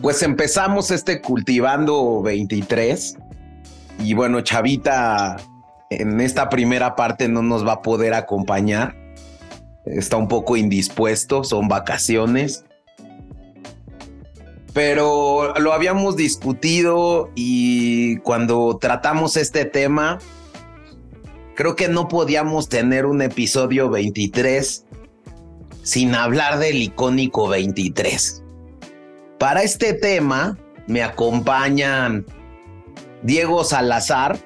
Pues empezamos este cultivando 23 y bueno, Chavita en esta primera parte no nos va a poder acompañar. Está un poco indispuesto, son vacaciones. Pero lo habíamos discutido y cuando tratamos este tema, creo que no podíamos tener un episodio 23 sin hablar del icónico 23. Para este tema me acompañan Diego Salazar,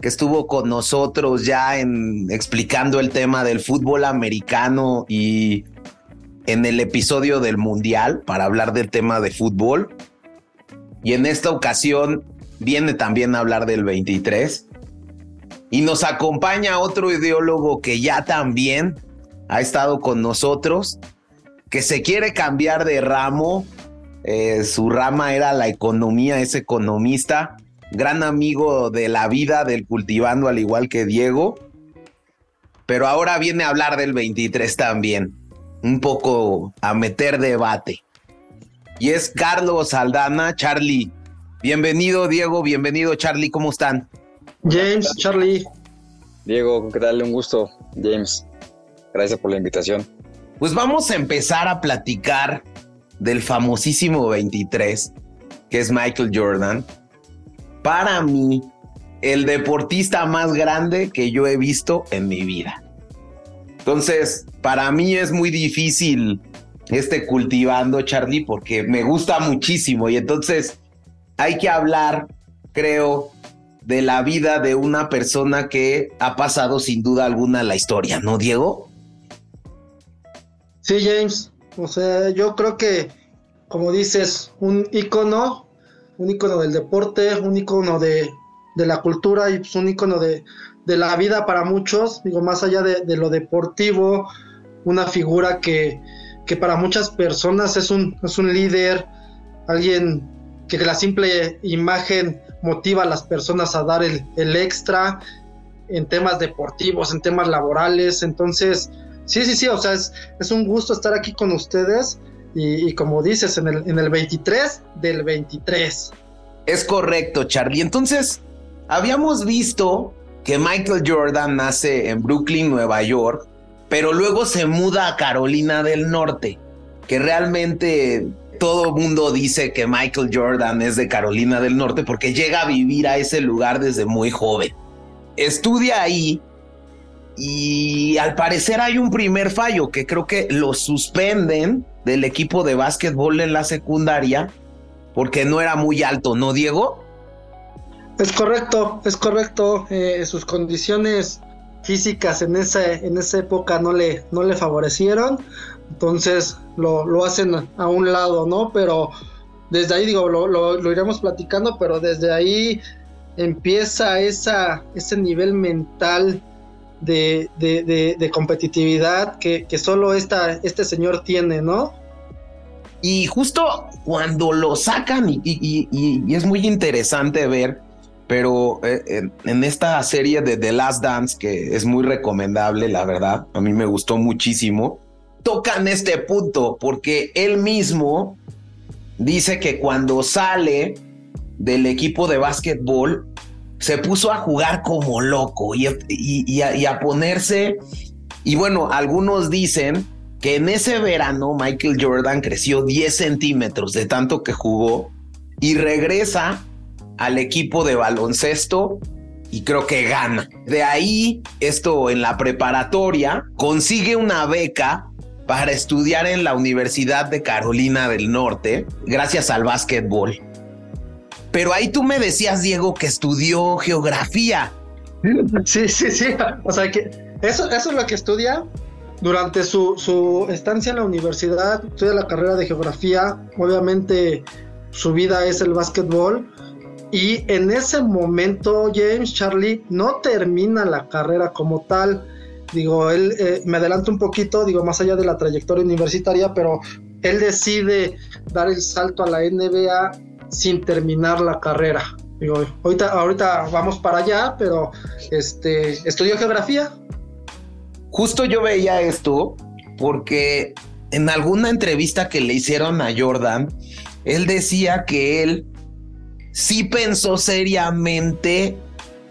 que estuvo con nosotros ya en explicando el tema del fútbol americano y en el episodio del Mundial para hablar del tema de fútbol. Y en esta ocasión viene también a hablar del 23. Y nos acompaña otro ideólogo que ya también ha estado con nosotros, que se quiere cambiar de ramo. Eh, su rama era la economía, es economista, gran amigo de la vida del cultivando, al igual que Diego. Pero ahora viene a hablar del 23 también, un poco a meter debate. Y es Carlos Aldana, Charlie. Bienvenido, Diego, bienvenido, Charlie, ¿cómo están? James, Charlie. Diego, ¿qué tal? Un gusto, James. Gracias por la invitación. Pues vamos a empezar a platicar del famosísimo 23, que es Michael Jordan. Para mí, el deportista más grande que yo he visto en mi vida. Entonces, para mí es muy difícil este cultivando, Charlie, porque me gusta muchísimo y entonces hay que hablar, creo, de la vida de una persona que ha pasado sin duda alguna la historia, ¿no, Diego? Sí, James. O sea, yo creo que, como dices, un icono, un icono del deporte, un icono de, la cultura y pues, un icono de, la vida para muchos, digo, más allá de, lo deportivo, una figura que, para muchas personas es un, es un líder, alguien que la simple imagen motiva a las personas a dar el, el extra en temas deportivos, en temas laborales, entonces Sí, sí, sí, o sea, es, un gusto estar aquí con ustedes y, como dices, en el, en el 23 del 23. Es correcto, Charlie. Entonces, habíamos visto que Michael Jordan nace en Brooklyn, Nueva York, pero luego se muda a Carolina del Norte, que realmente todo mundo dice que Michael Jordan es de Carolina del Norte porque llega a vivir a ese lugar desde muy joven. Estudia ahí y al parecer hay un primer fallo que creo que lo suspenden del equipo de básquetbol en la secundaria porque no era muy alto, ¿no, Diego? Es correcto, es correcto. Eh, sus condiciones físicas en esa, en esa época no le, no le favorecieron, entonces lo, lo hacen a un lado, ¿no? Pero desde ahí, digo, lo, lo, iremos platicando, pero desde ahí empieza esa, ese nivel mental de, competitividad que, solo esta, este señor tiene, ¿no? Y justo cuando lo sacan, y, es muy interesante ver, pero eh, en, esta serie de The Last Dance, que es muy recomendable, la verdad, a mí me gustó muchísimo, tocan este punto, porque él mismo dice que cuando sale del equipo de básquetbol, se puso a jugar como loco y, a, ponerse, y bueno, algunos dicen que en ese verano Michael Jordan creció 10 centímetros de tanto que jugó y regresa al equipo de baloncesto y creo que gana. De ahí, esto en la preparatoria, consigue una beca para estudiar en la Universidad de Carolina del Norte gracias al básquetbol. Pero ahí tú me decías, Diego, que estudió geografía. Sí, sí, sí. O sea, que eso, eso es lo que estudia. Durante su, su estancia en la universidad, estudia la carrera de geografía. Obviamente, su vida es el básquetbol. Y en ese momento, James Charlie no termina la carrera como tal. Digo, él eh, me adelanto un poquito, digo, más allá de la trayectoria universitaria, pero él decide dar el salto a la NBA sin terminar la carrera. Digo, ahorita, ahorita vamos para allá, pero este, estudió geografía. Justo yo veía esto porque en alguna entrevista que le hicieron a Jordan, él decía que él sí pensó seriamente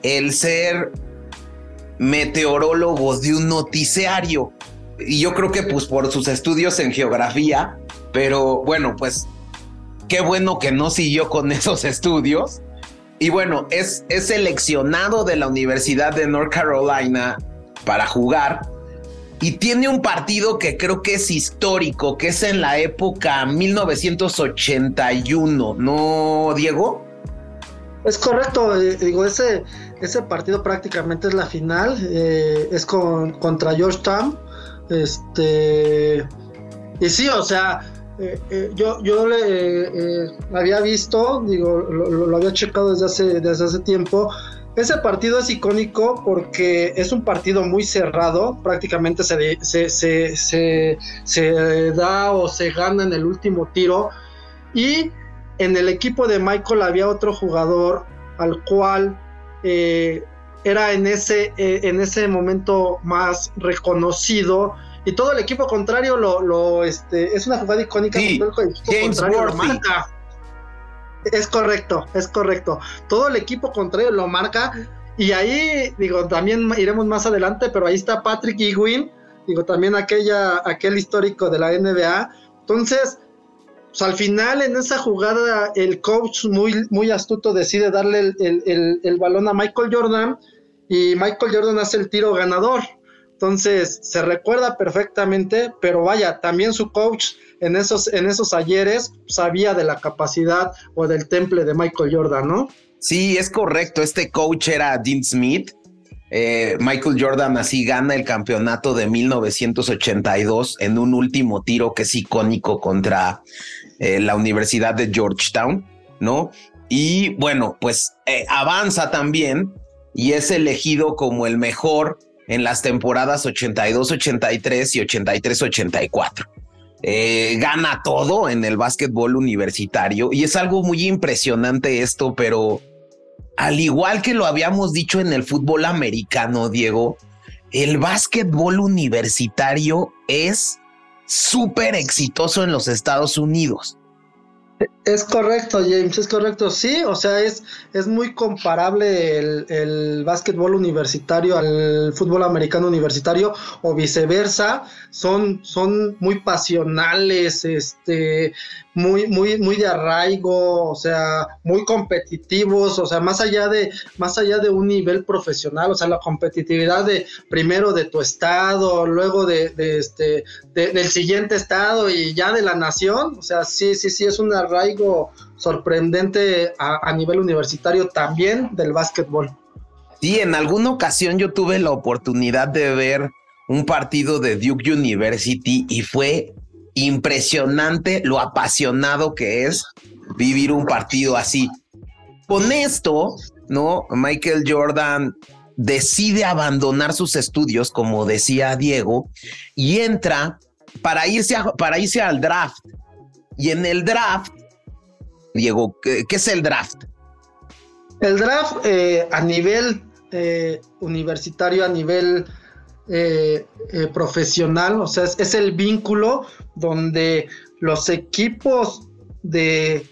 el ser meteorólogo de un noticiario. Y yo creo que pues por sus estudios en geografía, pero bueno, pues qué bueno que no siguió con esos estudios. Y bueno, es, es seleccionado de la Universidad de North Carolina para jugar. Y tiene un partido que creo que es histórico, que es en la época 1981, ¿no, Diego? Es correcto, eh, digo, ese, ese partido prácticamente es la final, eh, es con, contra Georgetown. Este, y sí, o sea, eh, yo, yo le había visto, digo, lo, había checado desde hace, desde hace tiempo. Ese partido es icónico porque es un partido muy cerrado, prácticamente se, se, se, se da o se gana en el último tiro. Y en el equipo de Michael había otro jugador al cual eh, era en ese, eh, en ese momento más reconocido y todo el equipo contrario lo, este, es una jugada icónica. James marca. Es correcto, es correcto. Todo el equipo contrario lo marca y ahí, digo, también iremos más adelante, pero ahí está Patrick Ewing, digo, también aquella, aquel histórico de la NBA. Entonces, pues, al final en esa jugada el coach muy, muy astuto decide darle el, balón a Michael Jordan y Michael Jordan hace el tiro ganador. Entonces se recuerda perfectamente, pero vaya, también su coach en esos, en esos ayeres sabía de la capacidad o del temple de Michael Jordan, ¿no? Sí, es correcto. Este coach era Dean Smith. Eh, Michael Jordan así gana el campeonato de 1982 en un último tiro que es icónico contra eh, la Universidad de Georgetown, ¿no? Y bueno, pues eh, avanza también y es elegido como el mejor en las temporadas 82-83 y 83-84. Eh, gana todo en el básquetbol universitario y es algo muy impresionante esto, pero al igual que lo habíamos dicho en el fútbol americano, Diego, el básquetbol universitario es súper exitoso en los Estados Unidos. Es correcto, James, es correcto. Sí, o sea, es, es muy comparable el, el básquetbol universitario al fútbol americano universitario o viceversa. Son, son muy pasionales, este, muy, muy, muy de arraigo, o sea, muy competitivos, o sea, más allá de, más allá de un nivel profesional, o sea, la competitividad de primero de tu estado, luego de, este, del siguiente estado y ya de la nación, o sea, sí, sí, sí, es un arraigo sorprendente a, nivel universitario también del básquetbol. Sí, en alguna ocasión yo tuve la oportunidad de ver un partido de Duke University y fue impresionante lo apasionado que es vivir un partido así. Con esto, ¿no? Michael Jordan decide abandonar sus estudios, como decía Diego, y entra para irse, para irse al draft. Y en el draft, Diego, ¿qué, es el draft? El draft eh, a nivel eh, universitario, a nivel eh, profesional, o sea, es, el vínculo donde los equipos de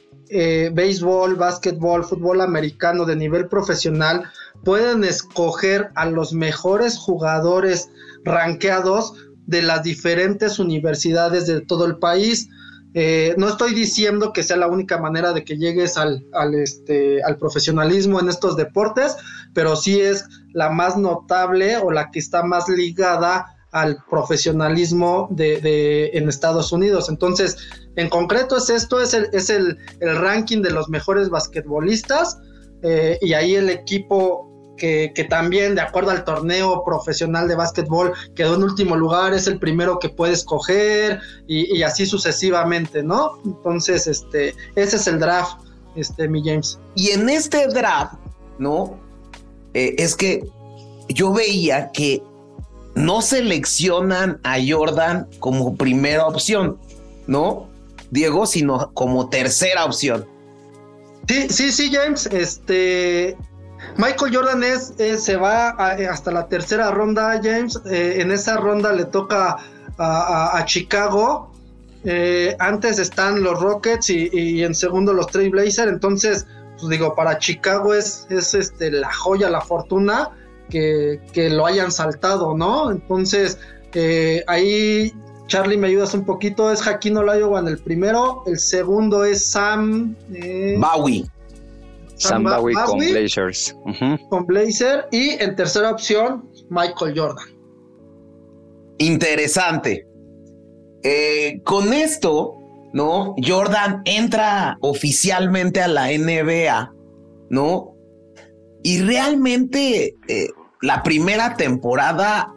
béisbol, básquetbol, fútbol americano de nivel profesional pueden escoger a los mejores jugadores ranqueados de las diferentes universidades de todo el país. Eh, no estoy diciendo que sea la única manera de que llegues al, este, al profesionalismo en estos deportes, pero sí es la más notable o la que está más ligada al profesionalismo de, en Estados Unidos. Entonces, en concreto es esto, es el, es el, ranking de los mejores basquetbolistas eh, y ahí el equipo que, también, de acuerdo al torneo profesional de básquetbol, quedó en último lugar, es el primero que puedes coger y, así sucesivamente, ¿no? Entonces, este, ese es el draft, este, mi James. Y en este draft, ¿no? Eh, es que yo veía que no seleccionan a Jordan como primera opción, ¿no? Diego, sino como tercera opción. Sí, sí, sí, James. Este, Michael Jordan es, se va eh, hasta la tercera ronda, James. Eh, en esa ronda le toca a, Chicago. eh, antes están los Rockets y, en segundo los Trailblazers, entonces, pues digo, para Chicago es, es este, la joya, la fortuna que, lo hayan saltado, ¿no? Entonces, eh, ahí Charlie, me ayudas un poquito, es Jaquino Olajuwon el primero, el segundo es Sam... Eh, Bowie. Sam, Bowie, con Blazers. Con Blazer y en tercera opción, Michael Jordan. Interesante. Eh, con esto, ¿no? Jordan entra oficialmente a la NBA, ¿no? Y realmente eh, la primera temporada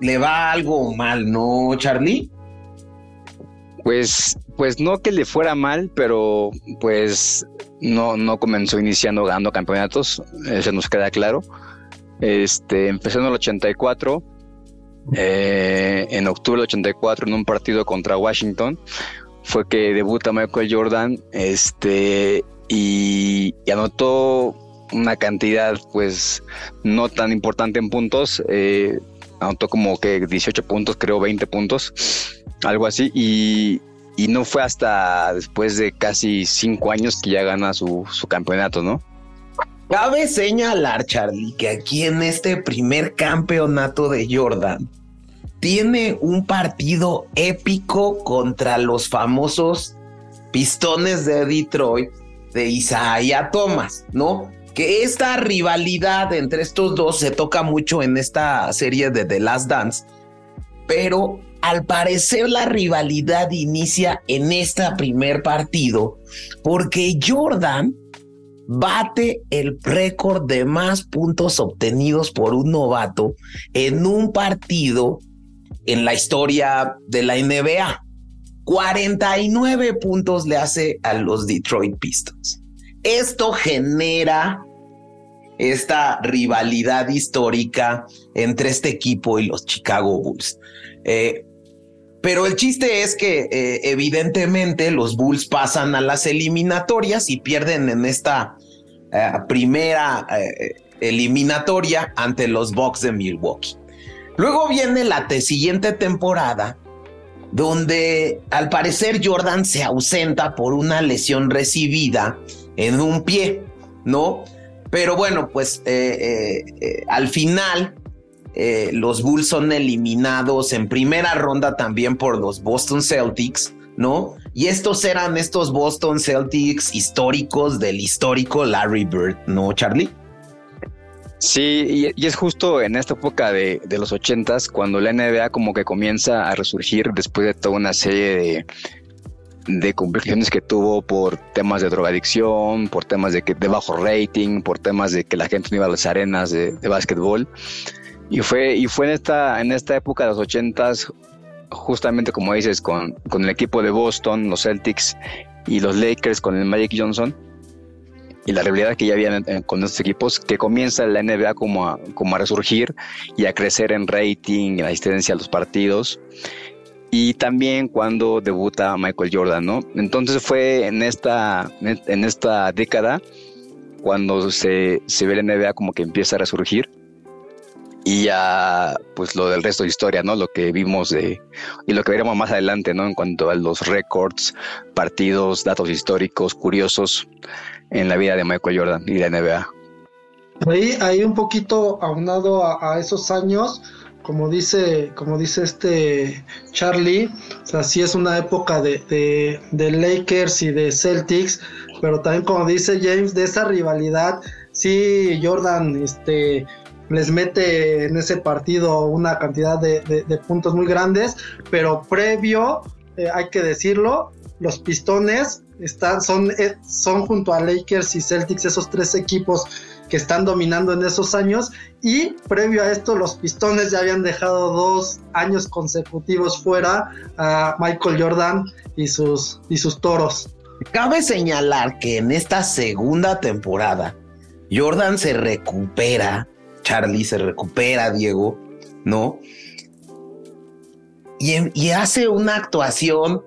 le va algo mal, ¿no, Charlie? Pues, pues no que le fuera mal, pero pues no, no comenzó iniciando ganando campeonatos, eso nos queda claro. Este, empezó en el 84, eh, en octubre del 84, en un partido contra Washington, fue que debuta Michael Jordan, este, y, anotó una cantidad, pues, no tan importante en puntos, eh, anotó como que 18 puntos, creo 20 puntos, algo así, y, y no fue hasta después de casi cinco años que ya gana su, su campeonato, ¿no? Cabe señalar, Charlie, que aquí en este primer campeonato de Jordan tiene un partido épico contra los famosos pistones de Detroit de Isaiah Thomas, ¿no? Que esta rivalidad entre estos dos se toca mucho en esta serie de The Last Dance, pero al parecer la rivalidad inicia en este primer partido porque Jordan bate el récord de más puntos obtenidos por un novato en un partido en la historia de la NBA. 49 puntos le hace a los Detroit Pistons. Esto genera esta rivalidad histórica entre este equipo y los Chicago Bulls. Eh, pero el chiste es que eh, evidentemente los Bulls pasan a las eliminatorias y pierden en esta eh, primera eh, eliminatoria ante los Bucks de Milwaukee. Luego viene la siguiente temporada donde al parecer Jordan se ausenta por una lesión recibida en un pie, ¿no? Pero bueno, pues al final eh, los Bulls son eliminados en primera ronda también por los Boston Celtics, ¿no? Y estos eran estos Boston Celtics históricos del histórico Larry Bird, ¿no, Charlie? Sí, y, es justo en esta época de, los ochentas cuando la NBA como que comienza a resurgir después de toda una serie de, de complicaciones que tuvo por temas de drogadicción, por temas de, que, de bajo rating, por temas de que la gente no iba a las arenas de, de básquetbol. Y fue, y fue en esta, en esta época de los ochentas, justamente como dices, con, con el equipo de Boston, los Celtics y los Lakers con el Magic Johnson y la realidad que ya había con estos equipos, que comienza la NBA como a, como a resurgir y a crecer en rating, en asistencia a los partidos. Y también cuando debuta Michael Jordan, ¿no? Entonces fue en esta, en esta década cuando se, se ve la NBA como que empieza a resurgir y ya pues lo del resto de historia, ¿no? Lo que vimos de y lo que veremos más adelante, ¿no? En cuanto a los récords, partidos, datos históricos, curiosos en la vida de Michael Jordan y de NBA. Ahí, ahí un poquito aunado a, esos años, como dice, como dice este Charlie, o sea, sí es una época de, de, de Lakers y de Celtics, pero también como dice James, de esa rivalidad, sí, Jordan, este, les mete en ese partido una cantidad de, puntos muy grandes, pero previo, eh, hay que decirlo, los Pistones están, son, eh, son junto a Lakers y Celtics esos tres equipos que están dominando en esos años y previo a esto los Pistones ya habían dejado dos años consecutivos fuera a Michael Jordan y sus, y sus toros. Cabe señalar que en esta segunda temporada Jordan se recupera Charlie se recupera, Diego, ¿no? Y, hace una actuación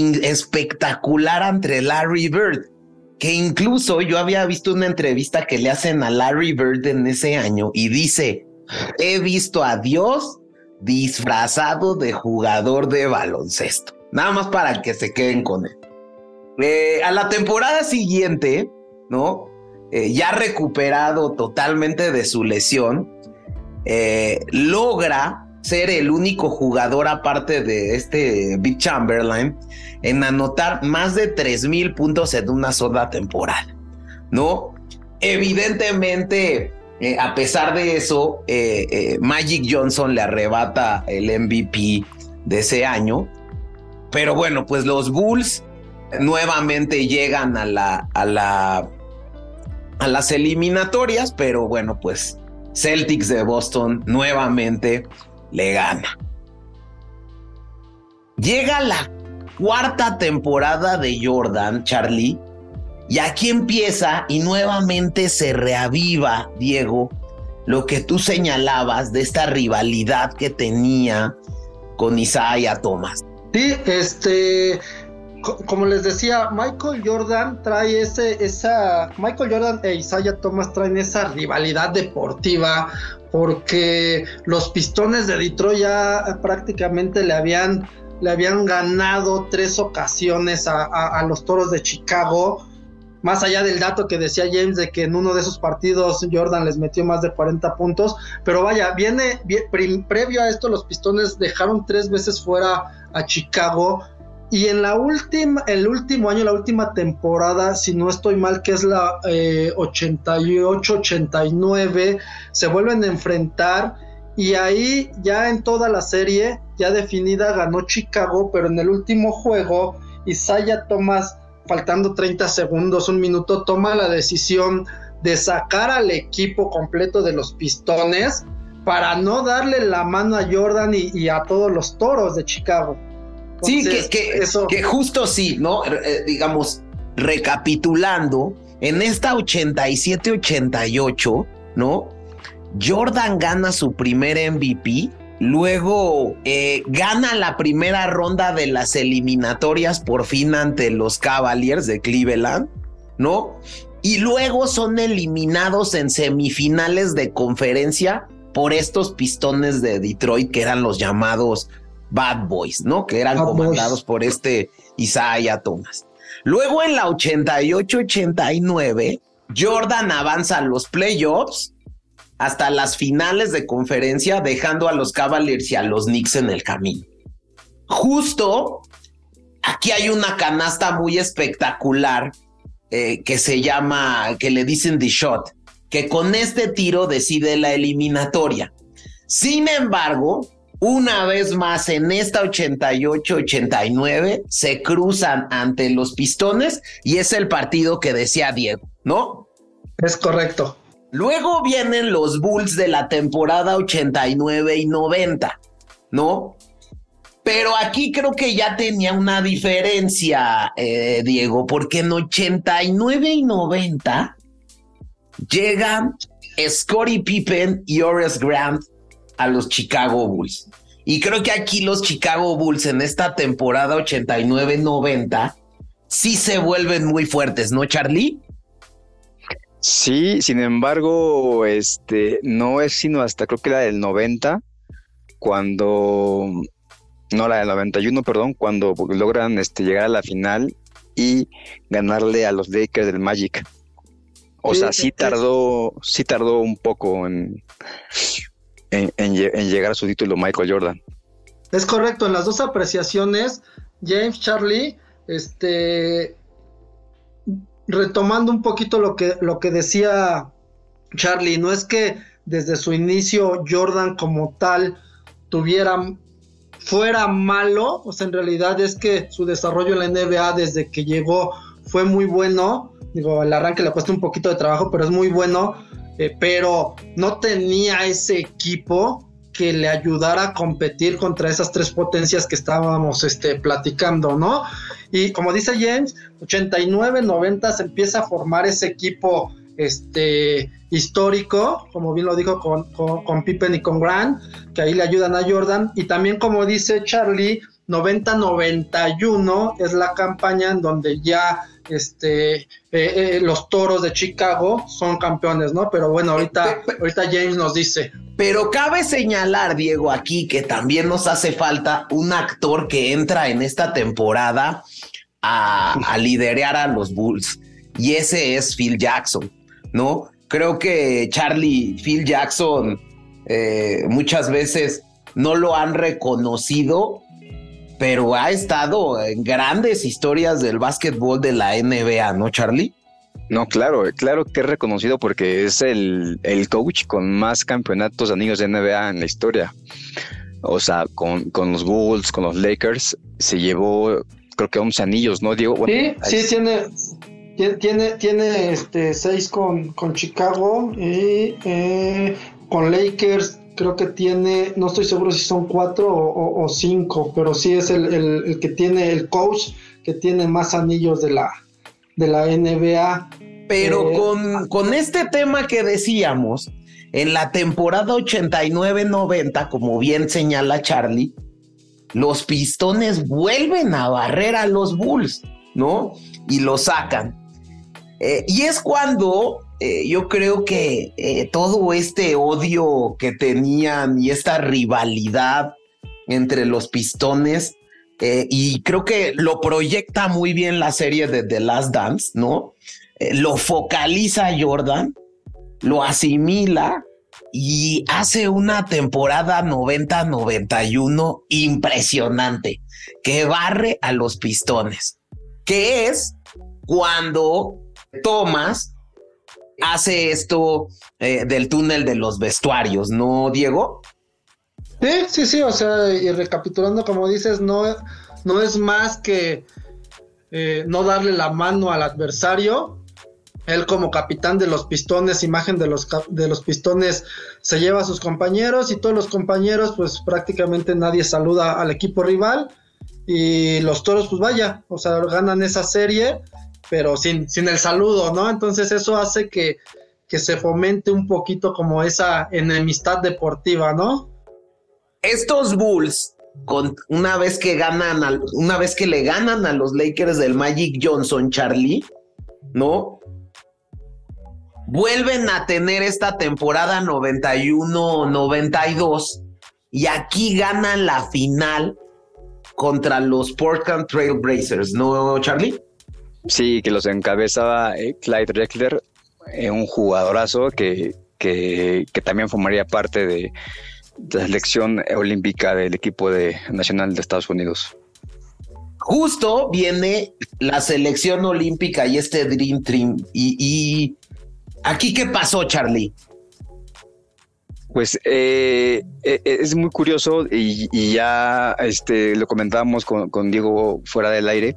espectacular ante Larry Bird, que incluso yo había visto una entrevista que le hacen a Larry Bird en ese año y dice, he visto a Dios disfrazado de jugador de baloncesto. Nada más para que se queden con él. Eh, a la temporada siguiente, ¿no? Eh, ya recuperado totalmente de su lesión, eh, logra ser el único jugador aparte de este Big Chamberlain en anotar más de 3.000 puntos en una sola temporada, ¿no? Evidentemente, a pesar de eso, Magic Johnson le arrebata el MVP de ese año, pero bueno, pues los Bulls nuevamente llegan a la, a la, a las eliminatorias, pero bueno, pues Celtics de Boston nuevamente le gana. Llega la cuarta temporada de Jordan, Charlie, y aquí empieza y nuevamente se reaviva, Diego, lo que tú señalabas de esta rivalidad que tenía con Isaiah Thomas. Sí, este, como les decía, Michael Jordan trae ese, esa, Michael Jordan e Isaiah Thomas traen esa rivalidad deportiva porque los pistones de Detroit ya prácticamente le habían, le habían ganado tres ocasiones a, los toros de Chicago. Más allá del dato que decía James de que en uno de esos partidos Jordan les metió más de 40 puntos, pero vaya, viene, previo a esto los pistones dejaron tres veces fuera a Chicago y en la última, el último año, la última temporada, si no estoy mal, que es la 88-89, eh, se vuelven a enfrentar. Y ahí ya en toda la serie, ya definida, ganó Chicago, pero en el último juego, Isaiah Thomas, faltando 30 segundos, un minuto, toma la decisión de sacar al equipo completo de los pistones para no darle la mano a Jordan y a todos los toros de Chicago sí, que, eso... que justo sí, ¿no? Eh, digamos, recapitulando, en esta 87-88, ¿no? Jordan gana su primer MVP, luego eh, gana la primera ronda de las eliminatorias por fin ante los Cavaliers de Cleveland, ¿no? Y luego son eliminados en semifinales de conferencia por estos pistones de Detroit que eran los llamados Bad Boys, ¿no? Que eran comandados por este Isaiah Thomas. Luego en la 88-89, Jordan avanza a los playoffs hasta las finales de conferencia, dejando a los Cavaliers y a los Knicks en el camino. Justo aquí hay una canasta muy espectacular eh, que se llama, que le dicen The Shot, que con este tiro decide la eliminatoria. Sin embargo, una vez más en esta 88-89 se cruzan ante los pistones y es el partido que decía Diego, ¿no? Es correcto. Luego vienen los Bulls de la temporada 89 y 90, ¿no? Pero aquí creo que ya tenía una diferencia, eh, Diego, porque en 89 y 90 llegan Scottie Pippen y Horace Grant a los Chicago Bulls. Y creo que aquí los Chicago Bulls en esta temporada 89-90 sí se vuelven muy fuertes, ¿no, Charlie? Sí, sin embargo, este no es sino hasta creo que la del 90 cuando no la del 91, perdón, cuando logran este llegar a la final y ganarle a los Lakers del Magic. O sea, sí tardó, sí tardó un poco en, en, llegar a su título Michael Jordan. Es correcto, en las dos apreciaciones, James Charlie, este, retomando un poquito lo que, lo que decía Charlie, no es que desde su inicio Jordan como tal tuviera fuera malo, o sea, en realidad es que su desarrollo en la NBA desde que llegó fue muy bueno, digo, el arranque le cuesta un poquito de trabajo, pero es muy bueno, eh, pero no tenía ese equipo que le ayudara a competir contra esas tres potencias que estábamos este, platicando, ¿no? Y como dice James, 89, 90 se empieza a formar ese equipo este, histórico, como bien lo dijo con, con, con Pippen y con Grant, que ahí le ayudan a Jordan, y también como dice Charlie, 90-91 es la campaña en donde ya este, eh, eh, los toros de Chicago son campeones, ¿no? Pero bueno, ahorita, ahorita James nos dice. Pero cabe señalar, Diego, aquí que también nos hace falta un actor que entra en esta temporada a, a liderar a los Bulls. Y ese es Phil Jackson, ¿no? Creo que Charlie, Phil Jackson, eh, muchas veces no lo han reconocido, pero ha estado en grandes historias del básquetbol de la NBA, ¿no, Charlie? No, claro, claro que es reconocido porque es el, coach con más campeonatos de anillos de NBA en la historia. O sea, con, los Bulls, con los Lakers, se llevó creo que 11 anillos, ¿no, Diego? sí, sí, tiene, tiene, tiene este, seis con, con Chicago y eh, con Lakers creo que tiene, no estoy seguro si son cuatro o, cinco, pero sí es el, el, que tiene el coach que tiene más anillos de la, de la NBA. Pero eh, con, con este tema que decíamos, en la temporada 89-90, como bien señala Charlie, los pistones vuelven a barrer a los Bulls, ¿no? Y lo sacan. Eh, y es cuando eh, yo creo que todo este odio que tenían y esta rivalidad entre los pistones eh, y creo que lo proyecta muy bien la serie de The Last Dance, ¿no? Eh, lo focaliza Jordan, lo asimila y hace una temporada 90-91 impresionante que barre a los pistones, que es cuando Thomas hace esto eh, del túnel de los vestuarios, ¿no, Diego? Sí, sí, sí, o sea, y recapitulando, como dices, no, no es más que eh, no darle la mano al adversario. Él como capitán de los pistones, imagen de los, de los pistones, se lleva a sus compañeros y todos los compañeros, pues prácticamente nadie saluda al equipo rival. Y los toros, pues vaya, o sea, ganan esa serie, pero sin, sin el saludo, ¿no? Entonces eso hace que, que se fomente un poquito como esa enemistad deportiva, ¿no? estos Bulls, con, una vez que ganan, una vez que le ganan a los Lakers del Magic Johnson, Charlie, ¿no? Vuelven a tener esta temporada 91-92 y aquí ganan la final contra los Portland Trail Blazers, ¿no, Charlie? Sí, que los encabezaba eh, Clyde Reckler, eh, un jugadorazo que, que, que también formaría parte de, la selección olímpica del equipo de, nacional de Estados Unidos. Justo viene la selección olímpica y este Dream Team. Y, aquí, ¿qué pasó, Charlie? Pues eh, es muy curioso y, ya este, lo comentábamos con, Diego fuera del aire,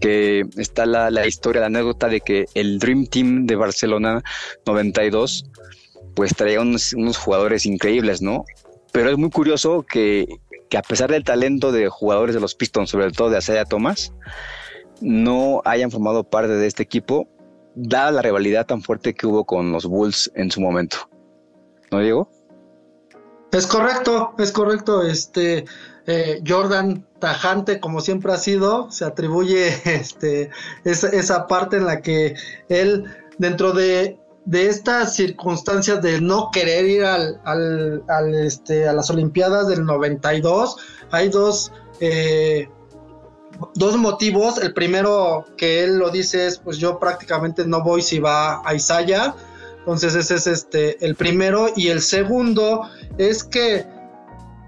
que está la, la, historia, la anécdota de que el Dream Team de Barcelona 92 pues traía unos, jugadores increíbles, ¿no? Pero es muy curioso que, a pesar del talento de jugadores de los Pistons, sobre todo de Asaya Thomas, no hayan formado parte de este equipo, dada la rivalidad tan fuerte que hubo con los Bulls en su momento. ¿No, Diego? Es correcto, es correcto. Este eh, Jordan tajante, como siempre ha sido, se atribuye este, esa, parte en la que él, dentro de de estas circunstancias de no querer ir al, al, este, a las Olimpiadas del 92, hay dos, eh, dos motivos. El primero que él lo dice es, pues yo prácticamente no voy si va a Isaya. Entonces ese es este, el primero. Y el segundo es que,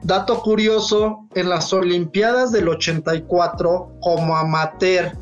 dato curioso, en las Olimpiadas del 84, como amateur,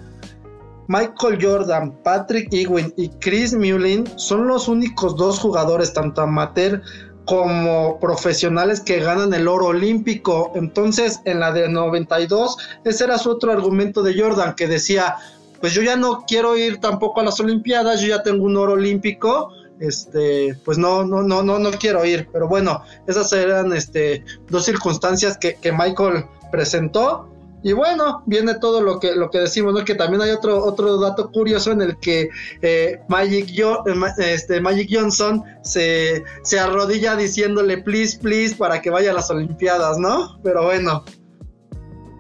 Michael Jordan, Patrick Ewing y Chris Mullin son los únicos dos jugadores, tanto amateur como profesionales, que ganan el oro olímpico. Entonces, en la de 92, ese era su otro argumento de Jordan, que decía, pues yo ya no quiero ir tampoco a las Olimpiadas, yo ya tengo un oro olímpico, este, pues no, no, no, no, no quiero ir. Pero bueno, esas eran este, dos circunstancias que, que Michael presentó y bueno, viene todo lo que, lo que decimos, ¿no? Que también hay otro, otro dato curioso en el que eh, Magic, eh, este, Magic Johnson se, se arrodilla diciéndole please, please para que vaya a las Olimpiadas, ¿no? Pero bueno.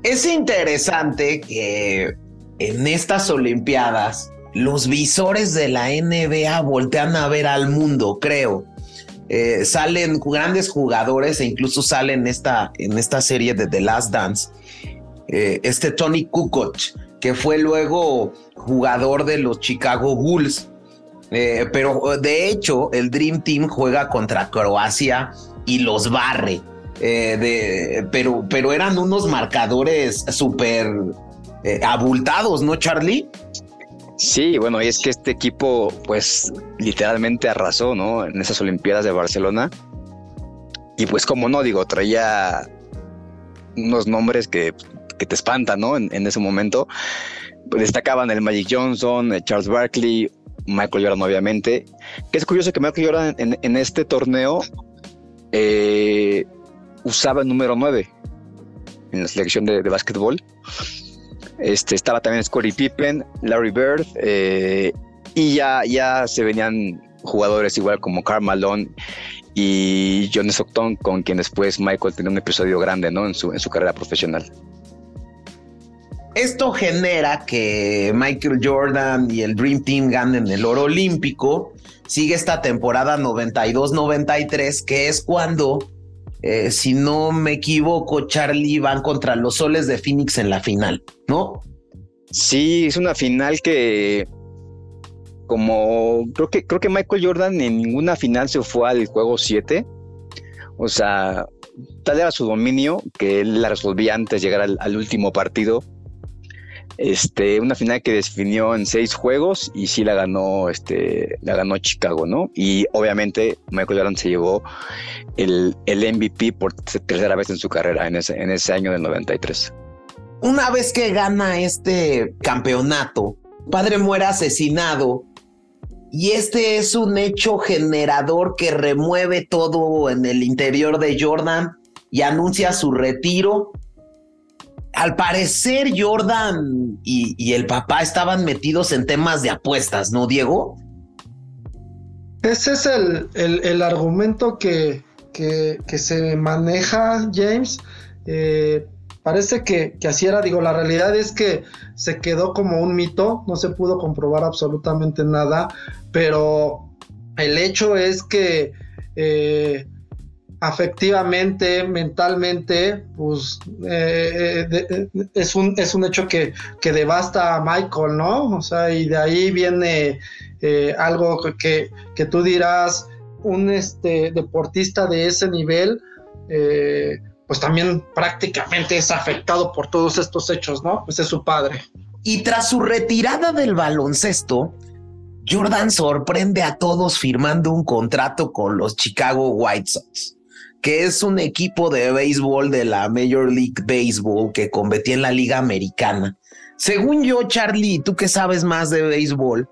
Es interesante que en estas Olimpiadas los visores de la NBA voltean a ver al mundo, creo. eh, salen grandes jugadores e incluso salen en esta, en esta serie de The Last Dance. Eh, este Tony Kukoc, que fue luego jugador de los Chicago Bulls. Eh, pero de hecho, el Dream Team juega contra Croacia y los barre. de, pero, pero eran unos marcadores súper abultados, ¿no, Charlie? Sí, bueno, y es que este equipo, pues, literalmente arrasó, ¿no? En esas Olimpiadas de Barcelona. Y pues, como no, digo, traía unos nombres que, te espantan, ¿no? En, ese momento. Destacaban el Magic Johnson, Charles Barkley, Michael Jordan, obviamente. Que es curioso que Michael Jordan en, este torneo eh, usaba el número 9 en la selección de, de básquetbol. Este, estaba también Scottie Pippen, Larry Bird, eh, y ya, ya se venían jugadores igual como Karl Malone y John Stockton, con quien después Michael tiene un episodio grande ¿no? en, su, en su carrera profesional. Esto genera que Michael Jordan y el Dream Team ganen el oro olímpico. Sigue esta temporada 92-93, que es cuando eh, si no me equivoco, Charlie van contra los soles de Phoenix en la final, ¿no? Sí, es una final que como creo que creo que Michael Jordan en ninguna final se fue al juego 7. O sea, tal era su dominio que él la resolvía antes de llegar al último partido este, una final que definió en seis juegos y sí la ganó, este, ganó Chicago, ¿no? Y obviamente Michael Jordan se llevó el, el MVP por tercera vez en su carrera en ese, en ese año del 93. Una vez que gana este campeonato, padre muere asesinado y este es un hecho generador que remueve todo en el interior de Jordan y anuncia su retiro al parecer Jordan y, el papá estaban metidos en temas de apuestas, ¿no, Diego? Ese es el, argumento que, se maneja, James. Eh, parece que, así era, digo, la realidad es que se quedó como un mito, no se pudo comprobar absolutamente nada, pero el hecho es que eh, afectivamente, mentalmente, pues eh, eh, es, un, es un hecho que, que, devasta a Michael, ¿no? O sea, y de ahí viene eh, algo que, que, tú dirás, un este, deportista de ese nivel, pues también prácticamente es afectado por todos estos hechos, ¿no? Pues es su padre. Y tras su retirada del baloncesto, Jordan sorprende a todos firmando un contrato con los Chicago White Sox que es un equipo de béisbol de la Major League Baseball que competía en la Liga Americana. Según yo, Charlie, tú que sabes más de béisbol,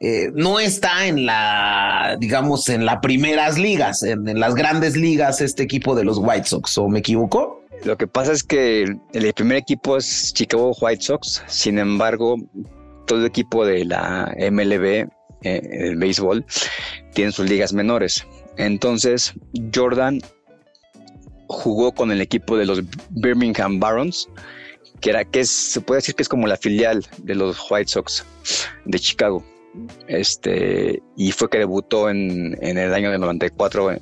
eh, no está en la, digamos, en las primeras ligas, en, las grandes ligas, este equipo de los White Sox, ¿o me equivoco? Lo que pasa es que el primer equipo es Chicago White Sox, sin embargo, todo el equipo de la MLB, eh, el béisbol, tiene sus ligas menores. Entonces, Jordan jugó con el equipo de los Birmingham Barons, que era que se puede decir que es como la filial de los White Sox de Chicago. Este, y fue que debutó en, el año del 94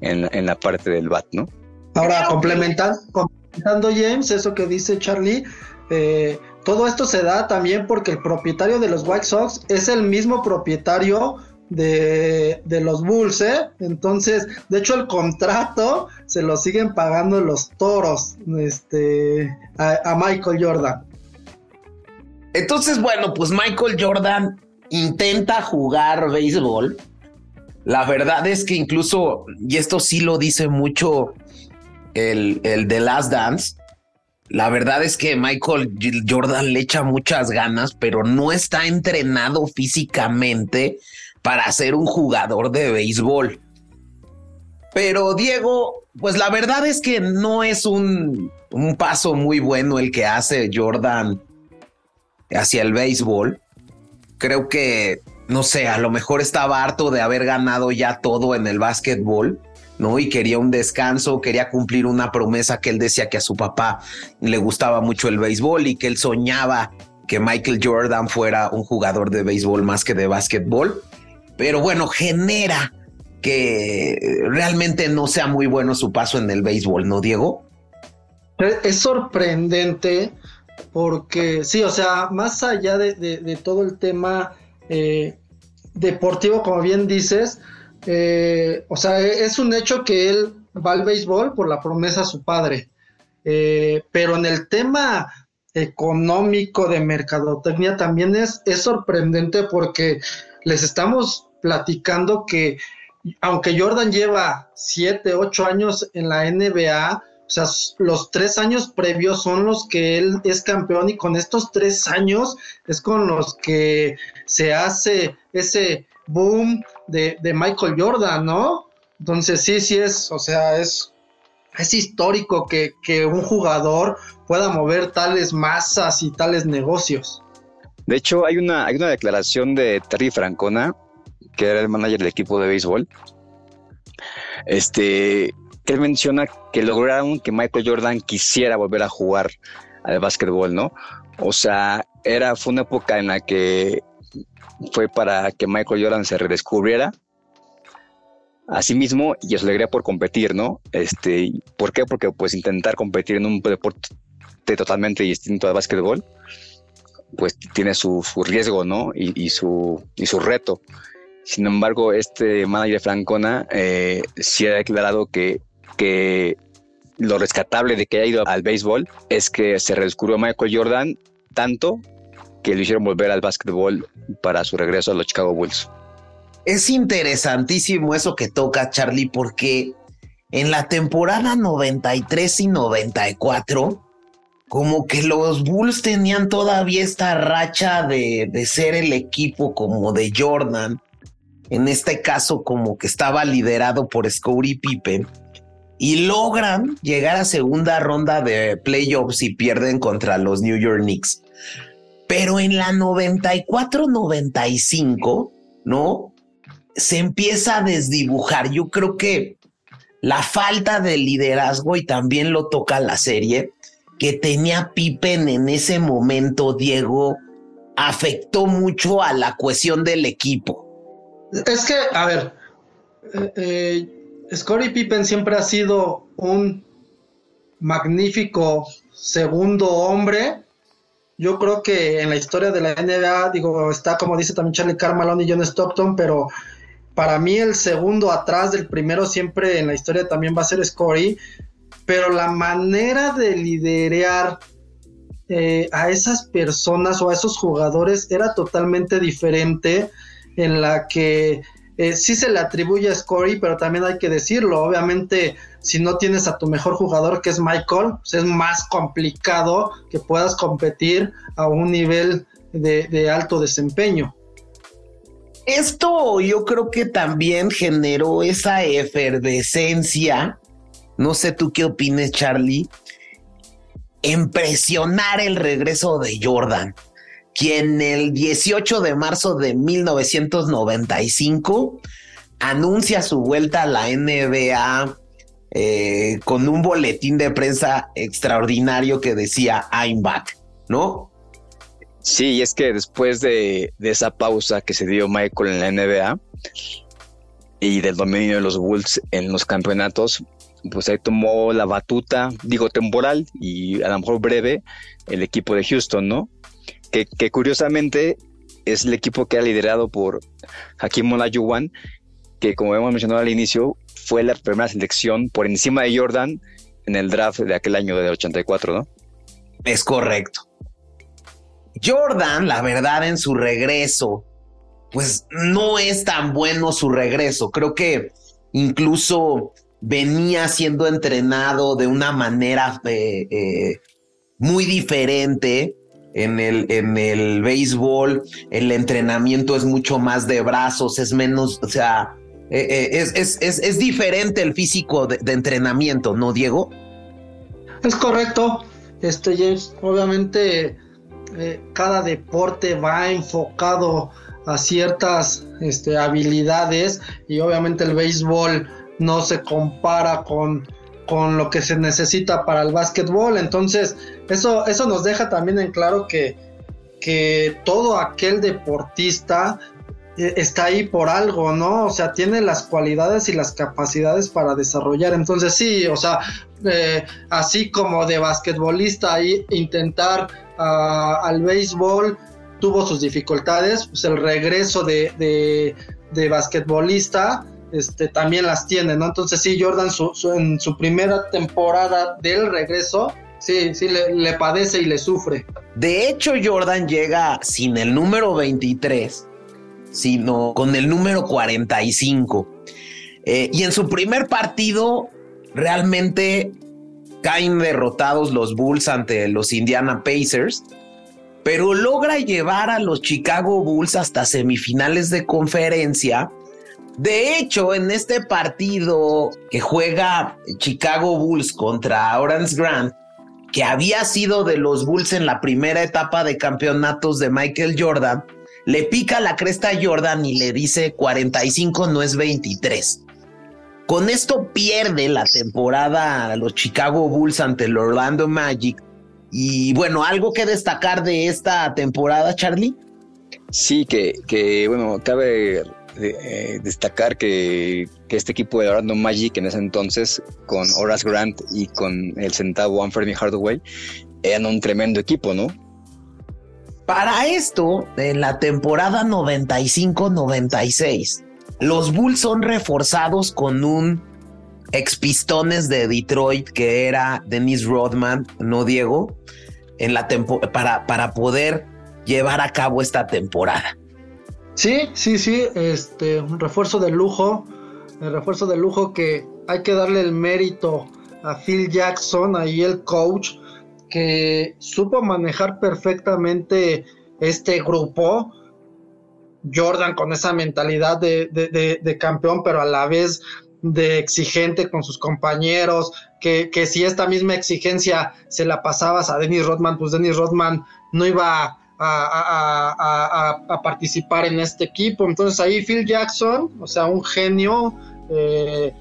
en, la parte del BAT, ¿no? Ahora, complementando, complementando James, eso que dice Charlie, eh, todo esto se da también porque el propietario de los White Sox es el mismo propietario de, los Bulls, ¿eh? Entonces, de hecho, el contrato se lo siguen pagando los toros este, a, Michael Jordan. Entonces, bueno, pues Michael Jordan intenta jugar béisbol. La verdad es que incluso, y esto sí lo dice mucho el, el The Last Dance, la verdad es que Michael Jordan le echa muchas ganas, pero no está entrenado físicamente para ser un jugador de béisbol. Pero Diego, pues la verdad es que no es un, un paso muy bueno el que hace Jordan hacia el béisbol. Creo que, no sé, a lo mejor estaba harto de haber ganado ya todo en el básquetbol. ¿no? Y quería un descanso, quería cumplir una promesa que él decía que a su papá le gustaba mucho el béisbol y que él soñaba que Michael Jordan fuera un jugador de béisbol más que de básquetbol pero bueno, genera que realmente no sea muy bueno su paso en el béisbol, ¿no, Diego? Es sorprendente porque sí, o sea, más allá de, todo el tema eh, deportivo, como bien dices, eh, o sea, es un hecho que él va al béisbol por la promesa a su padre, eh, pero en el tema económico de mercadotecnia también es, es sorprendente porque les estamos platicando que aunque Jordan lleva 7, 8 años en la NBA, o sea, los tres años previos son los que él es campeón y con estos tres años es con los que se hace ese boom de, Michael Jordan, ¿no? Entonces sí, sí es, o sea, es, es histórico que, que un jugador pueda mover tales masas y tales negocios. De hecho, hay una, hay una declaración de Terry Francona, que era el manager del equipo de béisbol, este, que él menciona que lograron que Michael Jordan quisiera volver a jugar al básquetbol, ¿no? O sea, era, fue una época en la que fue para que Michael Jordan se redescubriera a sí mismo y a su alegría por competir, ¿no? Este, ¿Por qué? Porque pues intentar competir en un deporte totalmente distinto al básquetbol, pues tiene su, riesgo, ¿no? Y, su, y su reto. Sin embargo, este manager Francona eh, sí ha declarado que que lo rescatable de que haya ido al béisbol es que se redescubrió a Michael Jordan tanto que lo hicieron volver al básquetbol para su regreso a los Chicago Bulls. Es interesantísimo eso que toca Charlie porque en la temporada 93 y 94 como que los Bulls tenían todavía esta racha de, de ser el equipo como de Jordan. En este caso como que estaba liderado por Scottie Pippen y logran llegar a segunda ronda de playoffs y pierden contra los New York Knicks. Pero en la 94-95, ¿no? Se empieza a desdibujar. Yo creo que la falta de liderazgo, y también lo toca la serie, que tenía Pippen en ese momento, Diego, afectó mucho a la cohesión del equipo. Es que, a ver, eh, eh Pippen siempre ha sido un magnífico segundo hombre. Yo creo que en la historia de la NBA, digo, está como dice también Charlie Carmalone y John Stockton, pero para mí el segundo atrás del primero siempre en la historia también va a ser Scottie. Pero la manera de liderar eh, a esas personas o a esos jugadores era totalmente diferente en la que eh, sí se le atribuye a Scory, pero también hay que decirlo, obviamente si no tienes a tu mejor jugador que es Michael, pues es más complicado que puedas competir a un nivel de, alto desempeño. Esto yo creo que también generó esa efervescencia, no sé tú qué opines Charlie, en presionar el regreso de Jordan quien el 18 de marzo de 1995 anuncia su vuelta a la NBA eh, con un boletín de prensa extraordinario que decía I'm back, ¿no? Sí, es que después de, esa pausa que se dio Michael en la NBA y del dominio de los Bulls en los campeonatos, pues ahí tomó la batuta, digo temporal y a lo mejor breve, el equipo de Houston, ¿no? Que, curiosamente es el equipo que ha liderado por Hakim Olajuwon, que como hemos mencionado al inicio, fue la primera selección por encima de Jordan en el draft de aquel año de 84, ¿no? Es correcto. Jordan, la verdad, en su regreso, pues no es tan bueno su regreso. Creo que incluso venía siendo entrenado de una manera eh, eh, muy diferente en el, en el béisbol, el entrenamiento es mucho más de brazos, es menos, o sea, eh, eh, es, es, diferente el físico de, entrenamiento, ¿no, Diego? Es correcto, este James, obviamente eh, cada deporte va enfocado a ciertas este, habilidades y obviamente el béisbol no se compara con con lo que se necesita para el básquetbol. Entonces, eso, eso nos deja también en claro que, que todo aquel deportista eh, está ahí por algo, ¿no? O sea, tiene las cualidades y las capacidades para desarrollar. Entonces sí, o sea, eh, así como de basquetbolista intentar ah, al béisbol tuvo sus dificultades, pues el regreso de, de, de basquetbolista este, también las tiene, ¿no? Entonces sí, Jordan en su primera temporada del regreso, sí, sí, le, padece y le sufre. De hecho, Jordan llega sin el número 23 sino con el número 45. Eh, y en su primer partido, realmente caen derrotados los Bulls ante los Indiana Pacers, pero logra llevar a los Chicago Bulls hasta semifinales de conferencia. De hecho, en este partido que juega Chicago Bulls contra Orange Grant, que había sido de los Bulls en la primera etapa de campeonatos de Michael Jordan, le pica la cresta a Jordan y le dice 45 no es 23. Con esto pierde la temporada a los Chicago Bulls ante el Orlando Magic. Y bueno, algo que destacar de esta temporada, Charlie. Sí, que, bueno, cabe eh, destacar que, este equipo de Orlando Magic en ese entonces, con Horace Grant y con el centavo Anthony Hardaway, eran un tremendo equipo, ¿no? Para esto, en la temporada 95-96, los Bulls son reforzados con un ex pistones de Detroit que era Dennis Rodman, no Diego, en la para, para poder llevar a cabo esta temporada. Sí, sí, sí, este, un refuerzo de lujo, el refuerzo de lujo que hay que darle el mérito a Phil Jackson, ahí el coach, que supo manejar perfectamente este grupo. Jordan con esa mentalidad de, campeón, pero a la vez de exigente con sus compañeros, que, si esta misma exigencia se la pasabas a Dennis Rodman, pues Dennis Rodman no iba a, participar en este equipo. Entonces ahí Phil Jackson, o sea, un genio, eh,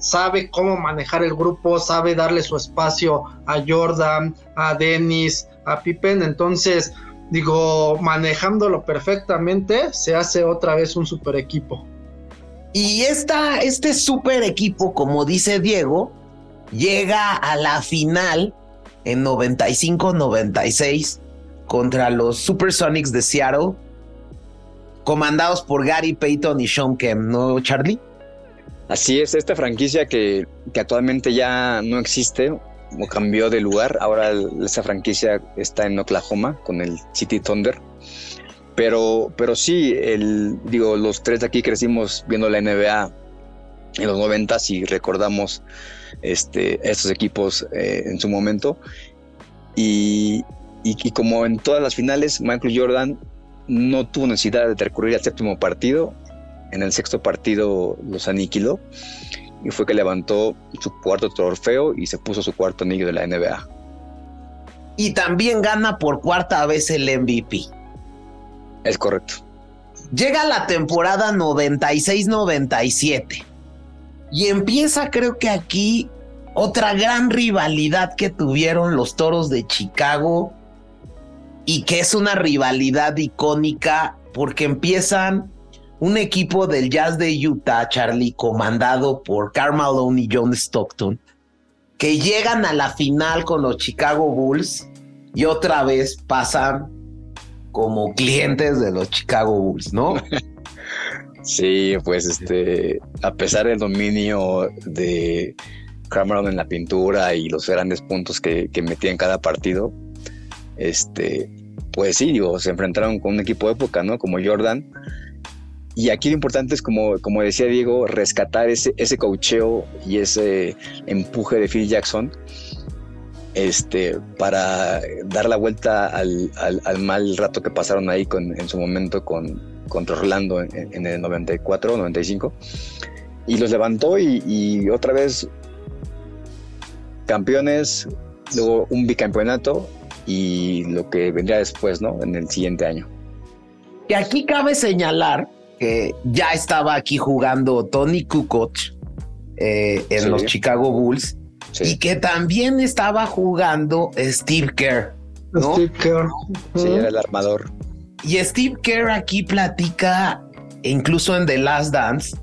sabe cómo manejar el grupo, sabe darle su espacio a Jordan, a Dennis, a Pippen, entonces digo, manejándolo perfectamente, se hace otra vez un super equipo. Y esta, este super equipo, como dice Diego, llega a la final en 95-96 contra los Supersonics de Seattle, comandados por Gary Payton y Sean Kemp, ¿no, Charlie? Así es, esta franquicia que, actualmente ya no existe o cambió de lugar, ahora esa franquicia está en Oklahoma con el City Thunder. Pero, pero sí, el, digo, los tres de aquí crecimos viendo la NBA en los 90 y recordamos estos equipos eh, en su momento. Y, y, como en todas las finales, Michael Jordan no tuvo necesidad de recurrir al séptimo partido en el sexto partido los aniquiló y fue que levantó su cuarto trofeo y se puso su cuarto anillo de la NBA. Y también gana por cuarta vez el MVP. Es correcto. Llega la temporada 96-97 y empieza creo que aquí otra gran rivalidad que tuvieron los Toros de Chicago y que es una rivalidad icónica porque empiezan un equipo del Jazz de Utah, Charlie, comandado por Karl Malone y John Stockton, que llegan a la final con los Chicago Bulls y otra vez pasan como clientes de los Chicago Bulls, ¿no? Sí, pues este, a pesar del dominio de Malone en la pintura y los grandes puntos que, que metía en cada partido, este, pues sí, digo, se enfrentaron con un equipo de época, ¿no? Como Jordan, y aquí lo importante es, como, como decía Diego, rescatar ese, ese cocheo y ese empuje de Phil Jackson este, para dar la vuelta al, mal rato que pasaron ahí con, en su momento con, contra Orlando en, el 94, 95. Y los levantó y, y otra vez campeones, luego un bicampeonato y lo que vendría después, ¿no? En el siguiente año. Y aquí cabe señalar que ya estaba aquí jugando Tony Kukoc eh, en los Chicago Bulls y que también estaba jugando Steve Kerr. Steve Kerr. Sí, era el armador. Y Steve Kerr aquí platica incluso en The Last Dance,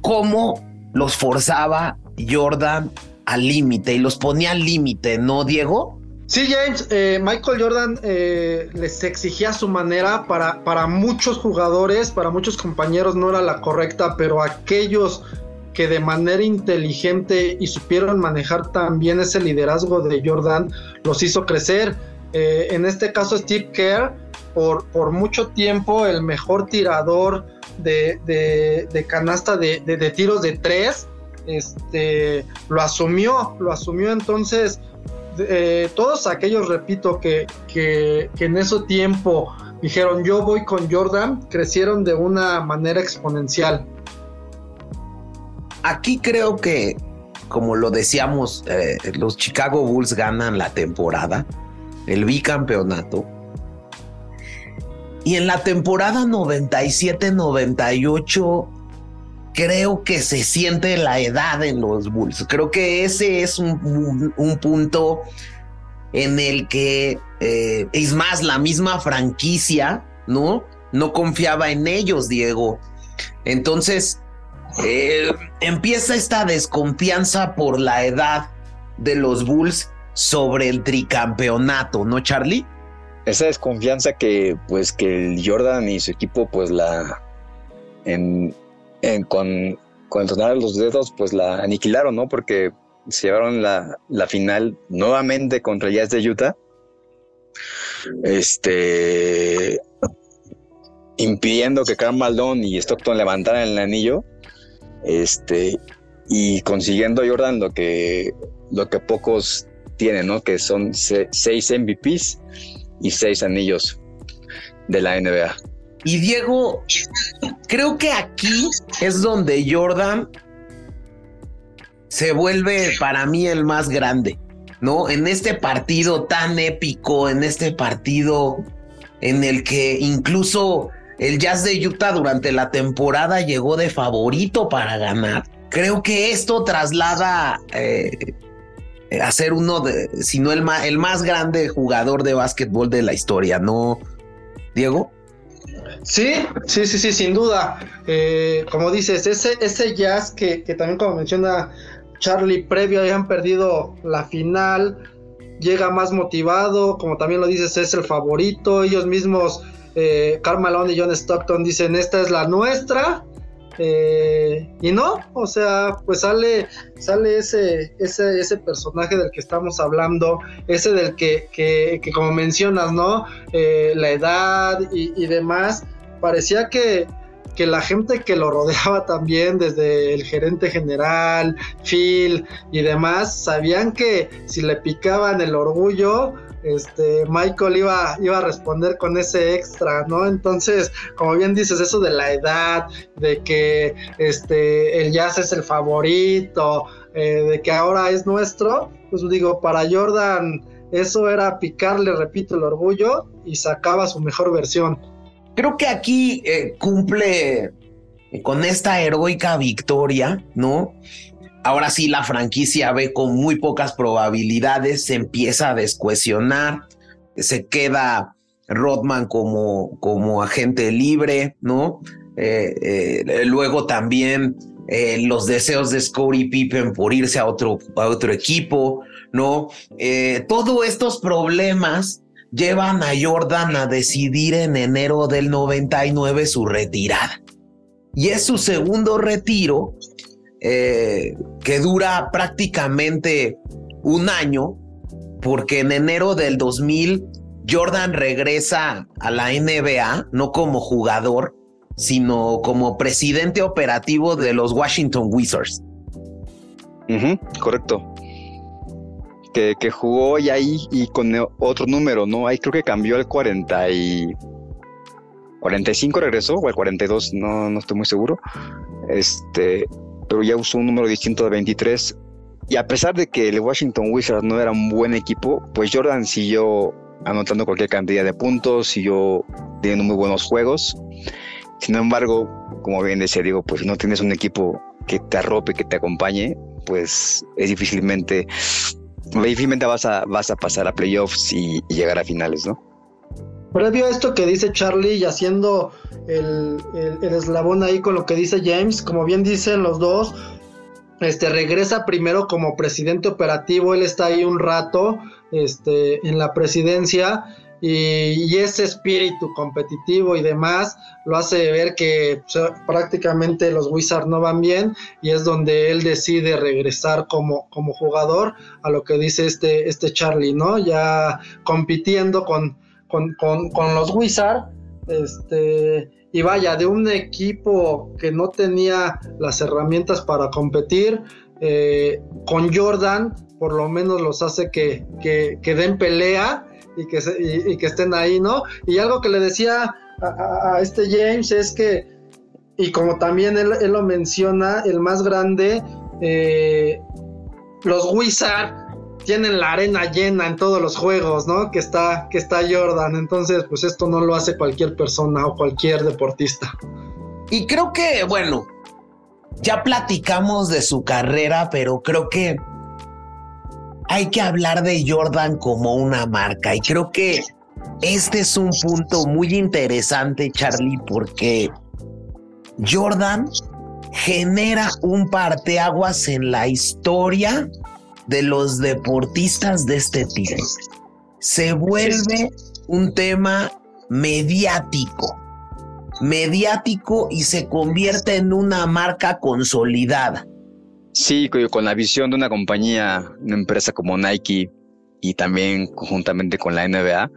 cómo los forzaba Jordan al límite y los ponía al límite, ¿no, Diego? Sí, James, eh, Michael Jordan eh, les exigía su manera para, para muchos jugadores, para muchos compañeros no era la correcta, pero aquellos que de manera inteligente y supieron manejar también ese liderazgo de Jordan los hizo crecer. Eh, en este caso Steve Kerr, por, por mucho tiempo el mejor tirador de, canasta de, tiros de tres, este, lo asumió, lo asumió entonces. Eh, todos aquellos, repito, que, que, en ese tiempo dijeron yo voy con Jordan, crecieron de una manera exponencial. Aquí creo que, como lo decíamos, eh, los Chicago Bulls ganan la temporada, el bicampeonato. Y en la temporada 97-98 creo que se siente la edad en los Bulls. Creo que ese es un, punto en el que eh, es más la misma franquicia, ¿no? No confiaba en ellos, Diego. Entonces, eh, empieza esta desconfianza por la edad de los Bulls sobre el tricampeonato, ¿no, Charlie? Esa desconfianza que, pues, que el Jordan y su equipo, pues, la, en, con, con los dedos, pues, la aniquilaron, ¿no? Porque se llevaron la, la final nuevamente contra el Jazz de Utah. Este, impidiendo que Carl Malone y Stockton levantaran el anillo este, y consiguiendo Jordan lo que, lo que pocos tienen, ¿no? Que son seis MVPs y seis anillos de la NBA. Y Diego, creo que aquí es donde Jordan se vuelve para mí el más grande, ¿no? En este partido tan épico, en este partido en el que incluso el Jazz de Utah durante la temporada llegó de favorito para ganar. Creo que esto traslada eh, a ser uno de, si no el el más grande jugador de básquetbol de la historia, ¿no, Diego? Sí, sí, sí, sí, sin duda. Eh, como dices, ese, ese jazz que, que, también como menciona Charlie, previo habían perdido la final, llega más motivado, como también lo dices, es el favorito, ellos mismos eh, Malone y John Stockton dicen esta es la nuestra. Eh, y no, o sea, pues sale, sale ese, ese, ese personaje del que estamos hablando, ese del que, que, como mencionas, ¿no? Eh, la edad y, demás, parecía que, que la gente que lo rodeaba también, desde el gerente general, Phil y demás, sabían que si le picaban el orgullo, este, Michael iba, iba a responder con ese extra, ¿no? Entonces, como bien dices, eso de la edad, de que este, el jazz es el favorito, eh, de que ahora es nuestro, pues digo, para Jordan eso era picarle, repito, el orgullo y sacaba su mejor versión. Creo que aquí eh, cumple con esta heroica victoria, ¿no? ahora sí la franquicia ve con muy pocas probabilidades, se empieza a descuestionar, se queda Rodman como, como agente libre, ¿no? Eh, eh, luego también los deseos de Scottie Pippen por irse a otro, a otro equipo, ¿no? todos estos problemas llevan a Jordan a decidir en enero del 99 su retirada. Y es su segundo retiro eh, que dura prácticamente un año, porque en enero del 2000 Jordan regresa a la NBA, no como jugador, sino como presidente operativo de los Washington Wizards. correcto. Que, jugó y ahí y con otro número, ¿no? Ahí creo que cambió el 40 y 45 regresó o el 42, no, no estoy muy seguro. Este, pero ya usó un número distinto de 23. Y a pesar de que el Washington Wizards no era un buen equipo, pues Jordan siguió anotando cualquier cantidad de puntos, siguió teniendo muy buenos juegos. Sin embargo, como bien decía digo, pues si no tienes un equipo que te arrope, que te acompañe, pues es difícilmente, difícilmente vas a, vas a pasar a playoffs y, y llegar a finales, ¿no? previo a esto que dice Charlie y haciendo el, eslabón ahí con lo que dice James, como bien dicen los dos, este regresa primero como presidente operativo, él está ahí un rato este, en la presidencia y, ese espíritu competitivo y demás lo hace ver que prácticamente los Wizards no van bien y es donde él decide regresar como, como jugador a lo que dice este, este Charlie, ¿no? Ya compitiendo con, con, los Wizards. Este, y vaya, de un equipo que no tenía las herramientas para competir, eh, con Jordan por lo menos los hace que, que, den pelea y que, y, que estén ahí, ¿no? Y algo que le decía a, este James es que, y como también él, lo menciona, el más grande, eh, los Wizards tienen la arena llena en todos los juegos, ¿no? Que está, que está Jordan. Entonces, pues esto no lo hace cualquier persona o cualquier deportista. Y creo que, bueno, ya platicamos de su carrera, pero creo que hay que hablar de Jordan como una marca. Y creo que este es un punto muy interesante, Charlie, porque Jordan genera un parteaguas en la historia de los deportistas de este tipo. Se vuelve un tema mediático, mediático y se convierte en una marca consolidada. Sí, con la visión de una compañía, una empresa como Nike y también conjuntamente con la NBA.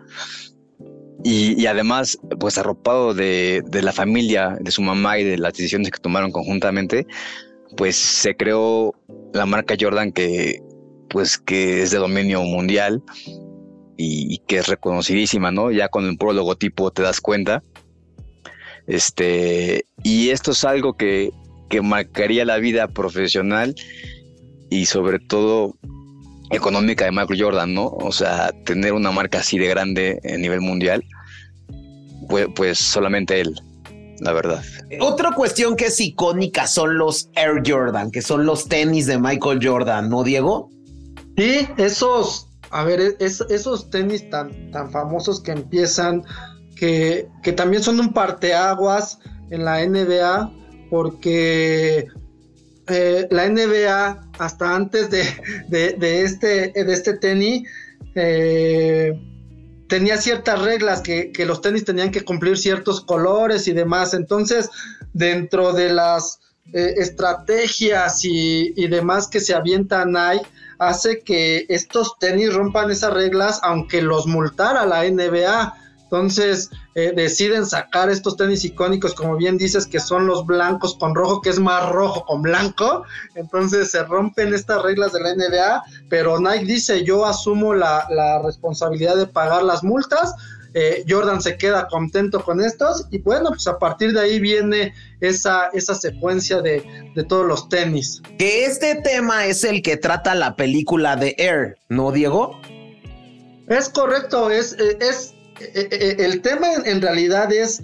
Y, además, pues arropado de, de, la familia, de su mamá y de las decisiones que tomaron conjuntamente, pues se creó la marca Jordan que pues que es de dominio mundial y, que es reconocidísima, ¿no? Ya con el puro logotipo te das cuenta. Este, y esto es algo que, que marcaría la vida profesional y sobre todo económica de Michael Jordan, ¿no? O sea, tener una marca así de grande a nivel mundial, pues, pues solamente él, la verdad. Otra cuestión que es icónica son los Air Jordan, que son los tenis de Michael Jordan, ¿no, Diego? Sí, esos, a ver, esos tenis tan, tan famosos que empiezan, que, que también son un parteaguas en la NBA, porque eh, la NBA, hasta antes de, de, este, de este tenis, eh, tenía ciertas reglas que, que, los tenis tenían que cumplir ciertos colores y demás. Entonces, dentro de las eh, estrategias y, y, demás que se avientan ahí, hace que estos tenis rompan esas reglas, aunque los multara la NBA. Entonces eh, deciden sacar estos tenis icónicos, como bien dices, que son los blancos con rojo, que es más rojo con blanco. Entonces se rompen estas reglas de la NBA, pero Nike dice, yo asumo la, la responsabilidad de pagar las multas eh, Jordan se queda contento con estos y bueno, pues a partir de ahí viene esa, esa secuencia de, todos los tenis. Que este tema es el que trata la película de Air, ¿no, Diego? Es correcto, es, eh, es, el tema en realidad es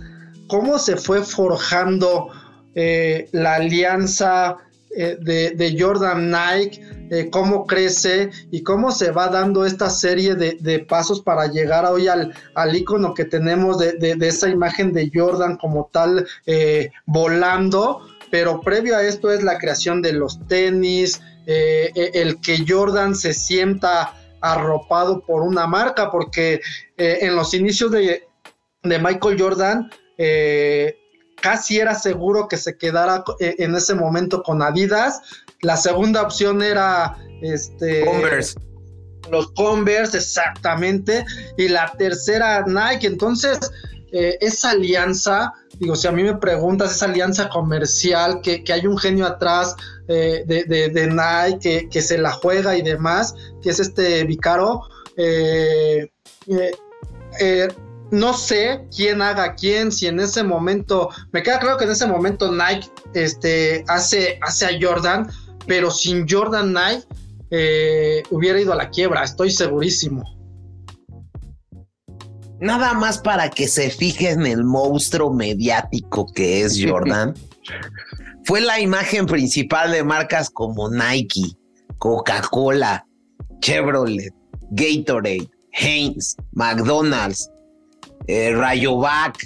cómo se fue forjando la alianza eh, de, Jordan Nike, eh, cómo crece y cómo se va dando esta serie de, pasos para llegar hoy al, icono que tenemos de, esa imagen de Jordan como tal eh, volando. Pero previo a esto es la creación de los tenis, el que Jordan se sienta arropado por una marca, porque en los inicios de, de Michael Jordan, casi era seguro que se quedara eh, en ese momento con Adidas. La segunda opción era este Converse. Los Converse, exactamente. Y la tercera, Nike. Entonces, eh, esa alianza, digo, si a mí me preguntas, esa alianza comercial, que, hay un genio atrás eh, de, Nike que, que, se la juega y demás, que es este Vicaro. Eh, no sé quién haga quién, si en ese momento, me queda claro que en ese momento Nike este, hace, hace a Jordan, pero sin Jordan Nike eh, hubiera ido a la quiebra, estoy segurísimo. Nada más para que se fijen en el monstruo mediático que es Jordan. Fue la imagen principal de marcas como Nike, Coca-Cola, Chevrolet, Gatorade, Heinz, McDonald's, eh, Rayovac,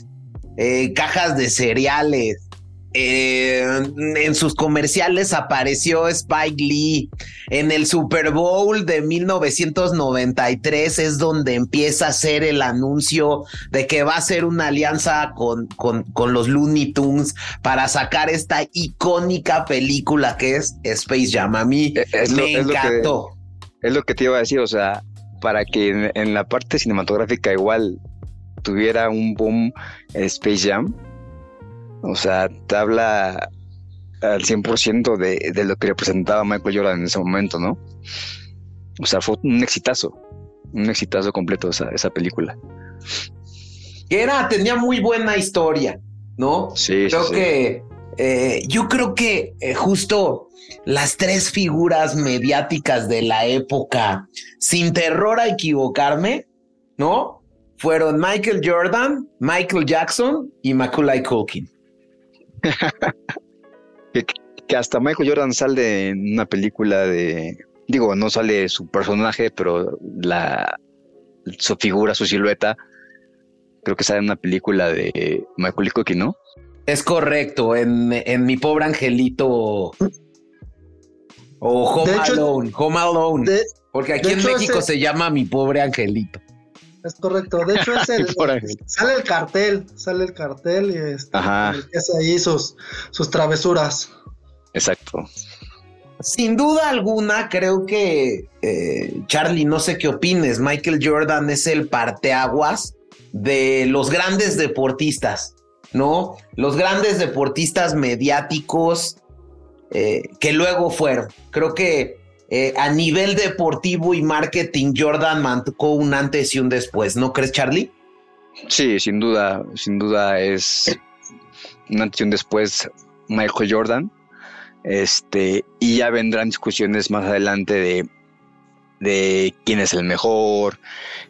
eh, cajas de cereales. Eh, en sus comerciales apareció Spike Lee. En el Super Bowl de 1993 es donde empieza a hacer el anuncio de que va a ser una alianza con, con, con los Looney Tunes para sacar esta icónica película que es Space Jam. A mí Es lo- me es lo que- encantó. Es lo que te iba a decir, o sea, para que en, en la parte cinematográfica igual tuviera un boom Space Jam, o sea, te habla al 100% de, de lo que representaba Michael Jordan en ese momento, ¿no? O sea, fue un exitazo, un exitazo completo esa, esa película. Que era, tenía muy buena historia, ¿no? Sí, creo sí, sí. que eh, yo creo que eh, justo las tres figuras mediáticas de la época, sin terror a equivocarme, ¿no? Fueron Michael Jordan, Michael Jackson y Macaulay Culkin. que hasta Michael Jordan sale en una película de, digo, no sale su personaje, pero la su figura, su silueta, creo que sale en una película de Michael Culkin, ¿no? Es correcto, en, en mi pobre angelito o Home De hecho- Alone, Home Alone, De- porque aquí en México ese- se llama mi pobre angelito. Es correcto. De hecho, es el, sale el cartel, sale el cartel y este, Ajá. el que hace ahí sus, sus travesuras. Exacto. Sin duda alguna, creo que eh, Charlie, no sé qué opines. Michael Jordan es el parteaguas de los grandes deportistas, ¿no? Los grandes deportistas mediáticos eh, que luego fueron. Creo que eh, a nivel deportivo y marketing, Jordan marcó un antes y un después, ¿no crees, Charlie? Sí, sin duda, sin duda es un antes y un después Michael Jordan. Este, y ya vendrán discusiones más adelante de, de quién es el mejor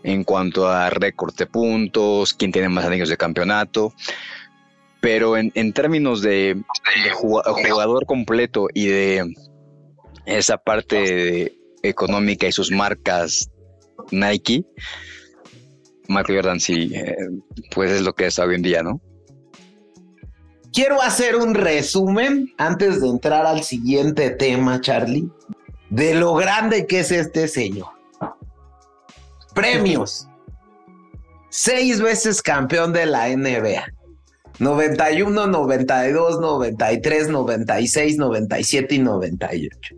en cuanto a récord de puntos, quién tiene más anillos de campeonato. Pero en, en términos de, de juga- jugador completo y de esa parte económica y sus marcas Nike, Michael Jordan sí, eh, pues es lo que es hoy en día, ¿no? Quiero hacer un resumen antes de entrar al siguiente tema, Charlie, de lo grande que es este señor. Premios. Seis veces campeón de la NBA. 91, 92, 93, 96, 97 y 98.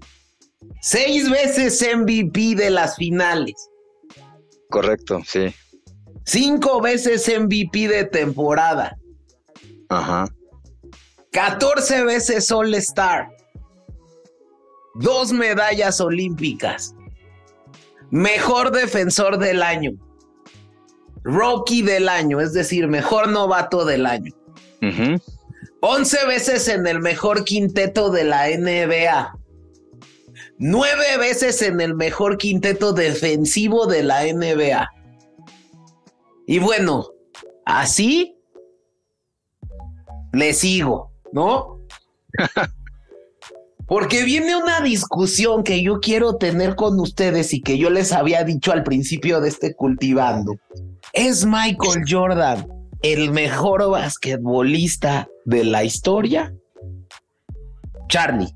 Seis veces MVP de las finales. Correcto, sí. Cinco veces MVP de temporada. Ajá. 14 veces All Star. Dos medallas olímpicas. Mejor defensor del año. Rookie del año, es decir, mejor novato del año. Ujú. 11 veces en el mejor quinteto de la NBA. Nueve veces en el mejor quinteto defensivo de la NBA. Y bueno, así le sigo, ¿no? Porque viene una discusión que yo quiero tener con ustedes y que yo les había dicho al principio de este cultivando. ¿Es Michael Jordan el mejor basquetbolista de la historia? Charlie.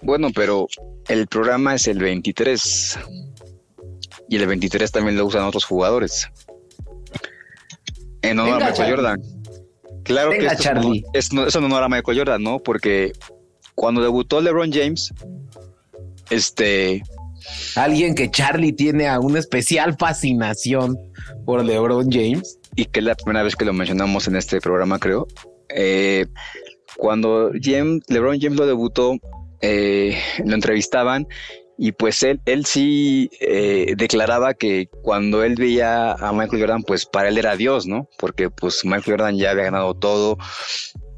Bueno, pero el programa es el 23. Y el 23 también lo usan otros jugadores. En honor Venga, a Michael Charlie. Jordan. Claro Venga, que esto es Charlie. es, no- es en honor a Michael Jordan, ¿no? Porque cuando debutó LeBron James, este, Alguien que Charlie tiene a una especial fascinación por LeBron James. y que es la primera vez que lo mencionamos en este programa, creo. eh, cuando James, LeBron James lo debutó, eh, lo entrevistaban y pues él, él sí eh, declaraba que cuando él veía a Michael Jordan, pues para él era Dios, ¿no? Porque pues Michael Jordan ya había ganado todo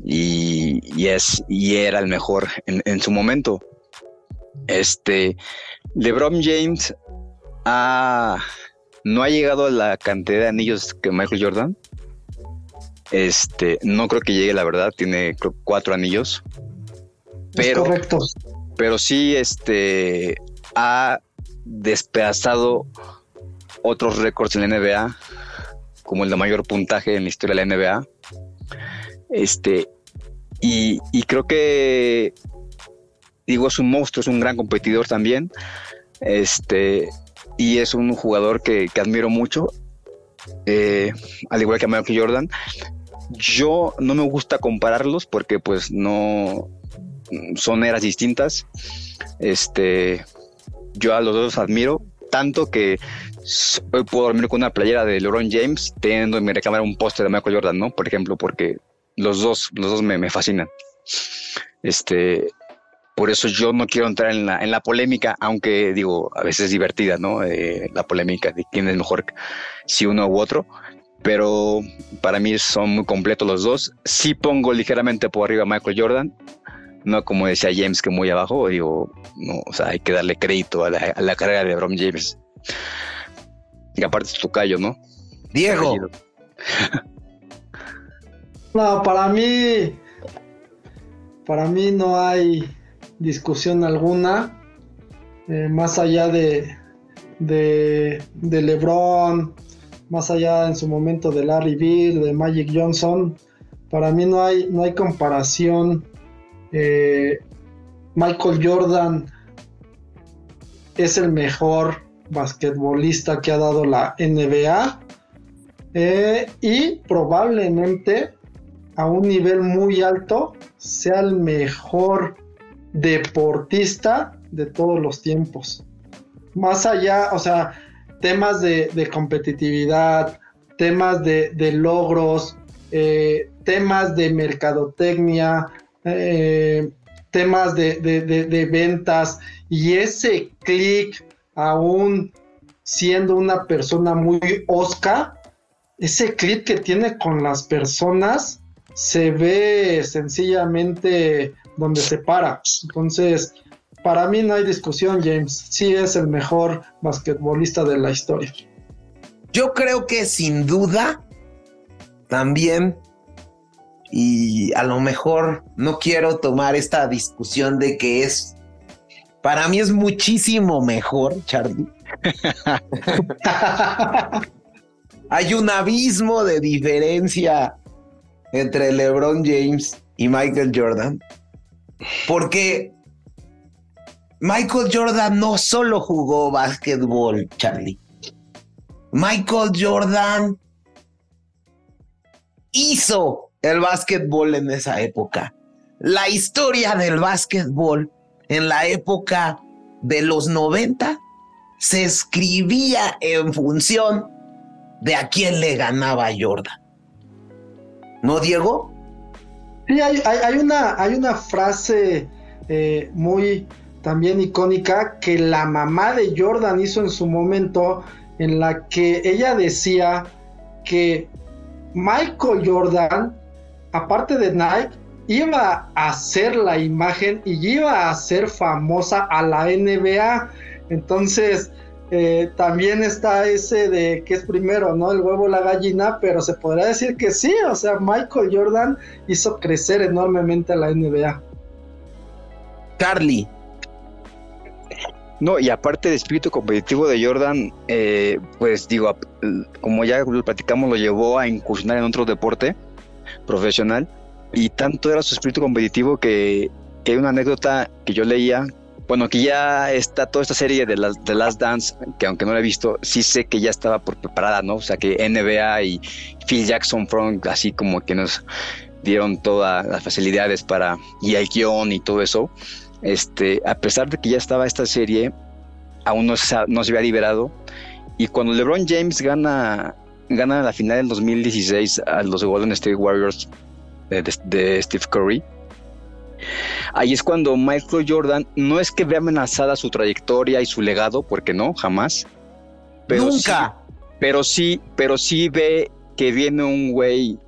y, y es, y era el mejor en, en su momento. Este, LeBron James no ha llegado a la cantidad de anillos que Michael Jordan. Este, no creo que llegue, la verdad, tiene cuatro anillos. Pero, correcto. pero sí, este, ha despedazado otros récords en la NBA como el de mayor puntaje en la historia de la NBA. Este, y, creo que, digo, es un monstruo, es un gran competidor también. Este, y es un jugador que, admiro mucho, eh, al igual que a Michael Jordan. Yo no me gusta compararlos porque pues no son eras distintas. Este, yo a los dos admiro tanto que hoy puedo dormir con una playera de LeBron James teniendo en mi recámara un póster de Michael Jordan, ¿no? Por ejemplo, porque los dos, los dos me, fascinan. Este, por eso yo no quiero entrar en la, en la polémica, aunque digo, a veces es divertida, ¿no? Eh, la polémica de quién es mejor, si uno u otro. Pero para mí son muy completos los dos. Sí pongo ligeramente por arriba a Michael Jordan, no como decía James que muy abajo, digo, no, o sea, hay que darle crédito a la, carrera de LeBron James. Y aparte es tu callo, ¿no? Diego. No, para mí, para mí no hay discusión alguna, eh, más allá de, de, LeBron, más allá en su momento de Larry Bill, de Magic Johnson, para mí no hay, no hay comparación. Eh, Michael Jordan es el mejor basquetbolista que ha dado la NBA eh, y probablemente a un nivel muy alto sea el mejor deportista de todos los tiempos. Más allá, o sea, temas de, competitividad, temas de, logros, eh, temas de mercadotecnia, eh, temas de, ventas y ese clic aún siendo una persona muy osca, ese clic que tiene con las personas se ve sencillamente donde se para. Entonces, para mí no hay discusión, James. Sí es el mejor basquetbolista de la historia. Yo creo que sin duda también, y a lo mejor no quiero tomar esta discusión de que es, para mí es muchísimo mejor, Charlie. hay un abismo de diferencia entre LeBron James y Michael Jordan. Porque Michael Jordan no solo jugó básquetbol, Charlie. Michael Jordan hizo el básquetbol en esa época. La historia del básquetbol en la época de los 90 se escribía en función de a quién le ganaba Jordan. ¿No, Diego? Sí, hay, una, hay una frase eh, muy también icónica que la mamá de Jordan hizo en su momento, en la que ella decía que Michael Jordan, aparte de Nike, iba a hacer la imagen y iba a hacer famosa a la NBA. Entonces, eh, también está ese de que es primero, ¿no? El huevo la gallina, pero se podría decir que sí, o sea, Michael Jordan hizo crecer enormemente a la NBA. Carly. No, y aparte del espíritu competitivo de Jordan, eh, pues digo, como ya lo platicamos, lo llevó a incursionar en otro deporte profesional y tanto era su espíritu competitivo que, que hay una anécdota que yo leía bueno, que ya está toda esta serie de, las de Last Dance, que aunque no la he visto, sí sé que ya estaba por preparada, ¿no? O sea, que NBA y Phil Jackson fueron así como que nos dieron todas las facilidades para, y el guion y todo eso. Este, a pesar de que ya estaba esta serie, aún no se, no se había liberado. Y cuando LeBron James gana, gana la final del 2016 a los Golden State Warriors de Steve Curry, Ahí es cuando Michael Jordan no es que vea amenazada su trayectoria y su legado, porque no, jamás. Pero Nunca. Sí, pero sí, pero sí ve que viene un güey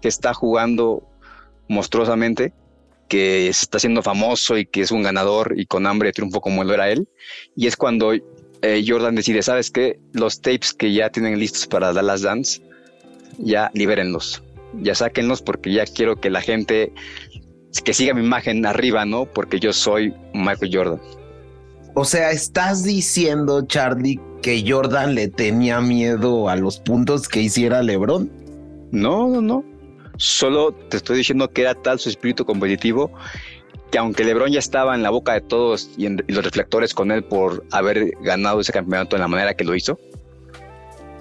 que está jugando monstruosamente, que se está haciendo famoso y que es un ganador y con hambre de triunfo como lo era él. Y es cuando eh, Jordan decide, ¿sabes qué? Los tapes que ya tienen listos para Dallas Dance, ya libérenlos, ya sáquenlos porque ya quiero que la gente que siga mi imagen arriba, ¿no? Porque yo soy Michael Jordan. O sea, estás diciendo, Charlie, que Jordan le tenía miedo a los puntos que hiciera LeBron. No, no, no. Solo te estoy diciendo que era tal su espíritu competitivo que aunque LeBron ya estaba en la boca de todos y, en, los reflectores con él por haber ganado ese campeonato en la manera que lo hizo,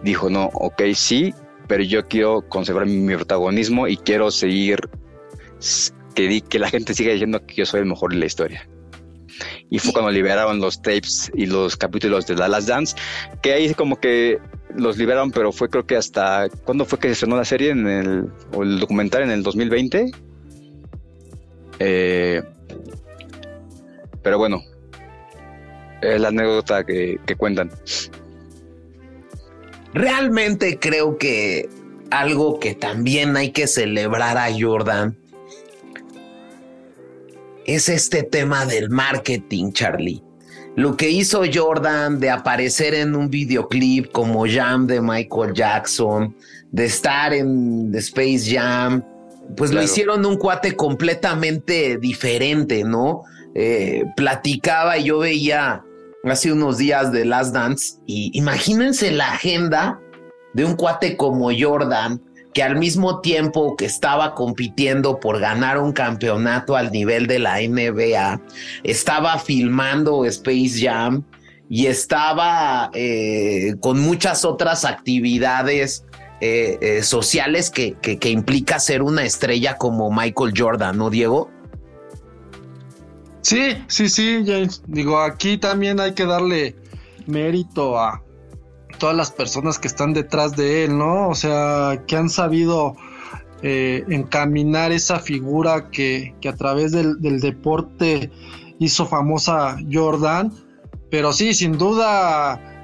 dijo, no, ok, sí, pero yo quiero conservar mi, protagonismo y quiero seguir, que, que la gente siga diciendo que yo soy el mejor de la historia. Y fue cuando liberaron los tapes y los capítulos de The Last Dance, que ahí como que los liberaron, pero fue creo que hasta, ¿cuándo fue que se estrenó la serie? En el, o el documental en el 2020. Eh, pero bueno, es la anécdota que, cuentan. Realmente creo que algo que también hay que celebrar a Jordan es este tema del marketing, Charlie. Lo que hizo Jordan de aparecer en un videoclip como Jam de Michael Jackson, de estar en The Space Jam, pues lo hicieron un cuate completamente diferente, ¿no? Eh, platicaba y yo veía hace unos días de Last Dance y imagínense la agenda de un cuate como Jordan que al mismo tiempo que estaba compitiendo por ganar un campeonato al nivel de la NBA, estaba filmando Space Jam y estaba eh, con muchas otras actividades eh, sociales que, que implica ser una estrella como Michael Jordan, ¿no, Diego? Sí, sí, sí, James. Digo, aquí también hay que darle mérito a todas las personas que están detrás de él, ¿no? O sea, que han sabido eh, encaminar esa figura que, que a través del, del, deporte hizo famosa Jordan. Pero sí, sin duda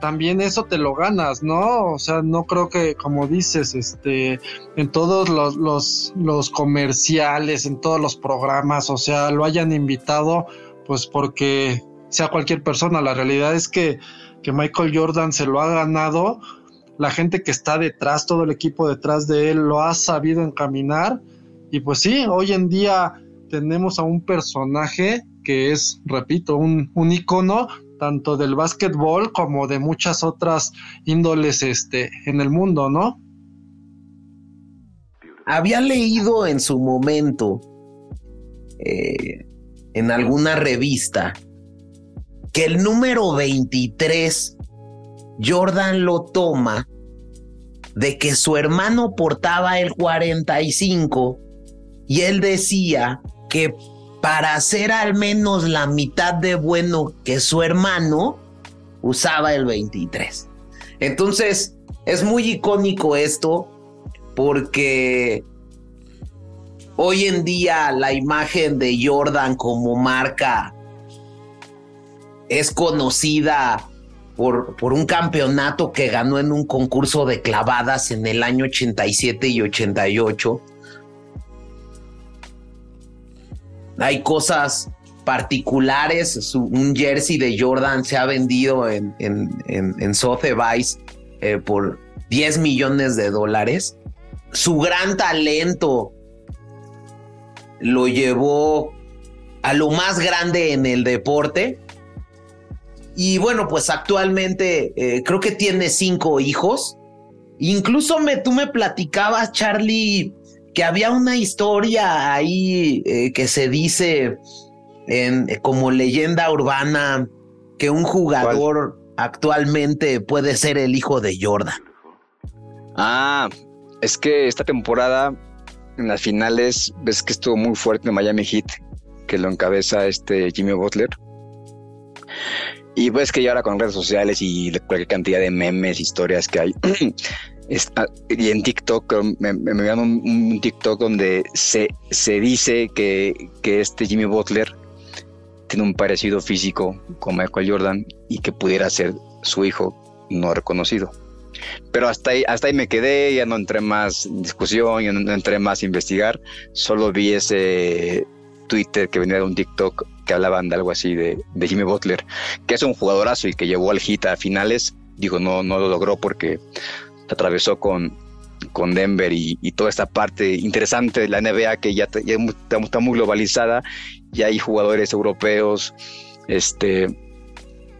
también eso te lo ganas, ¿no? O sea, no creo que, como dices, este, en todos los, los, los comerciales, en todos los programas, o sea, lo hayan invitado, pues porque sea cualquier persona. La realidad es que, que Michael Jordan se lo ha ganado. La gente que está detrás, todo el equipo detrás de él, lo ha sabido encaminar. Y pues sí, hoy en día tenemos a un personaje que es, repito, un, un icono tanto del básquetbol como de muchas otras índoles este, en el mundo, ¿no? Había leído en su momento eh, en alguna revista que el número 23 Jordan lo toma de que su hermano portaba el 45 y él decía que para ser al menos la mitad de bueno que su hermano, usaba el 23. Entonces, es muy icónico esto porque hoy en día la imagen de Jordan como marca es conocida por, por, un campeonato que ganó en un concurso de clavadas en el año 87 y 88 hay cosas particulares. un jersey de Jordan se ha vendido en, en, en, Sotheby's eh, por 10 millones de dólares. Su gran talento lo llevó a lo más grande en el deporte. Y bueno, pues actualmente eh, creo que tiene cinco hijos. Incluso me, tú me platicabas, Charlie, que había una historia ahí eh, que se dice en, como leyenda urbana que un jugador actualmente puede ser el hijo de Jordan. Ah, es que esta temporada en las finales ves que estuvo muy fuerte en Miami Heat, que lo encabeza este Jimmy Butler. Y ves que ya ahora con redes sociales y cualquier cantidad de memes, historias que hay, y en TikTok me, me un, TikTok donde se, se dice que, que, este Jimmy Butler tiene un parecido físico con Michael Jordan y que pudiera ser su hijo no reconocido. Pero hasta ahí, hasta ahí me quedé, ya no entré más en discusión, ya no entré más a investigar, solo vi ese Twitter que venía de un TikTok que hablaban de algo así de, Jimmy Butler, que es un jugadorazo y que llevó al hit a finales. Digo, no, no lo logró porque atravesó con, con Denver y, toda esta parte interesante de la NBA que ya, está, muy globalizada, y hay jugadores europeos, este,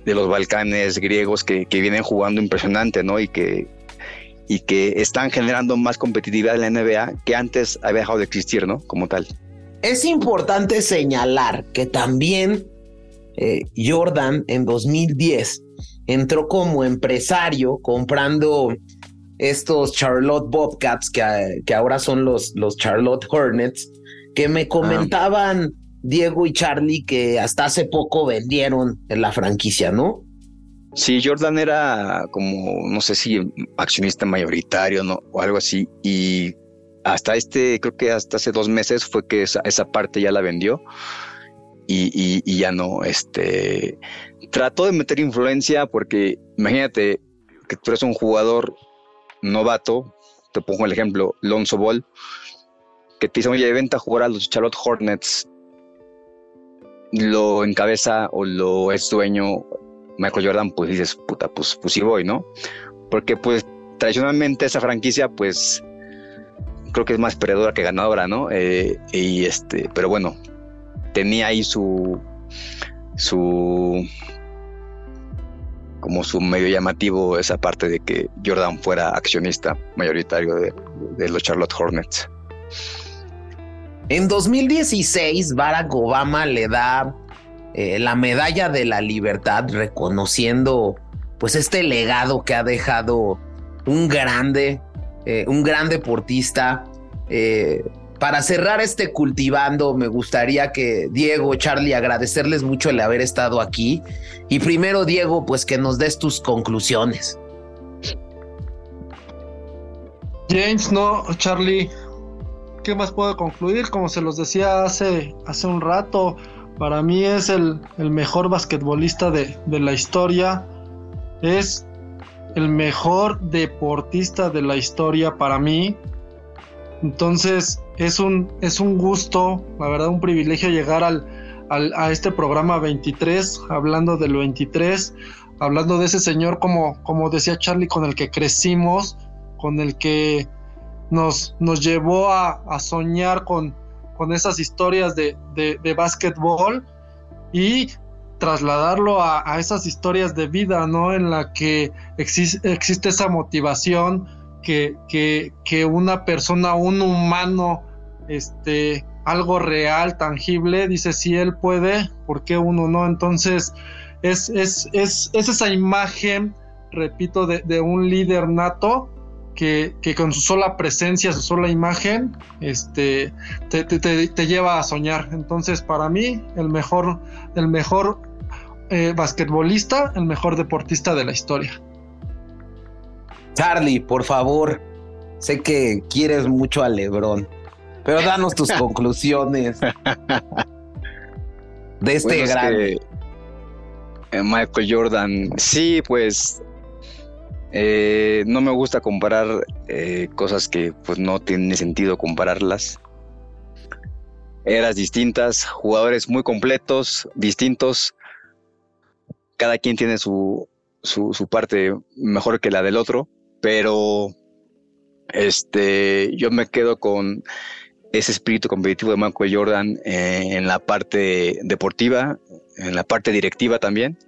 de los Balcanes griegos que, que, vienen jugando impresionante, ¿no? Y que, y que están generando más competitividad en la NBA que antes había dejado de existir, ¿no? Como tal. Es importante señalar que también eh, Jordan en 2010 entró como empresario comprando estos Charlotte Bobcats que, que ahora son los, los Charlotte Hornets, que me ah. comentaban Diego y Charlie que hasta hace poco vendieron en la franquicia, ¿no? Sí, Jordan era como, no sé si accionista mayoritario ¿no? o algo así, y hasta este, creo que hasta hace dos meses fue que esa, esa parte ya la vendió y, y, ya no, este, trató de meter influencia porque imagínate que tú eres un jugador novato, te pongo el ejemplo, Lonzo Ball, que te dice, oye, venta a jugar a los Charlotte Hornets, lo encabeza o lo es dueño Michael Jordan, pues dices, puta, pues, pues sí voy, ¿no? Porque pues tradicionalmente esa franquicia, pues creo que es más perdedora que ganadora, ¿no? Eh, y este, pero bueno, tenía ahí su, su, como su medio llamativo esa parte de que Jordan fuera accionista mayoritario de, los Charlotte Hornets. En 2016, Barack Obama le da eh, la medalla de la libertad, reconociendo pues este legado que ha dejado un grande, eh, un gran deportista. Eh, para cerrar este cultivando, me gustaría que Diego, Charlie, agradecerles mucho el haber estado aquí. Y primero, Diego, pues que nos des tus conclusiones. James, no, Charlie, ¿qué más puedo concluir? Como se los decía hace, hace un rato, para mí es el, mejor basquetbolista de, de la historia. Es el mejor deportista de la historia para mí. Entonces es un, es un gusto, la verdad un privilegio llegar al, a este programa 23, hablando del 23, hablando de ese señor como, como decía Charlie, con el que crecimos, con el que nos, nos llevó a, soñar con, con, esas historias de, de, básquetbol y trasladarlo a, esas historias de vida, ¿no? En la que existe esa motivación que, que, que, una persona, un humano, este, algo real, tangible, dice, si él puede, ¿por qué uno no? Entonces, es, es, es, es esa imagen, repito, de, de un líder nato que, con su sola presencia, su sola imagen, este, te, lleva a soñar. Entonces, para mí, el mejor, el mejor eh, basquetbolista, el mejor deportista de la historia. Charlie, por favor, sé que quieres mucho a Lebron, pero danos tus conclusiones de este gran... Eh, Michael Jordan, sí, pues eh, no me gusta comparar eh, cosas que pues no tiene sentido compararlas. Eras distintas, jugadores muy completos, distintos. Cada quien tiene su, su, parte mejor que la del otro, pero este, yo me quedo con ese espíritu competitivo de Michael Jordan eh, en la parte deportiva, en la parte directiva también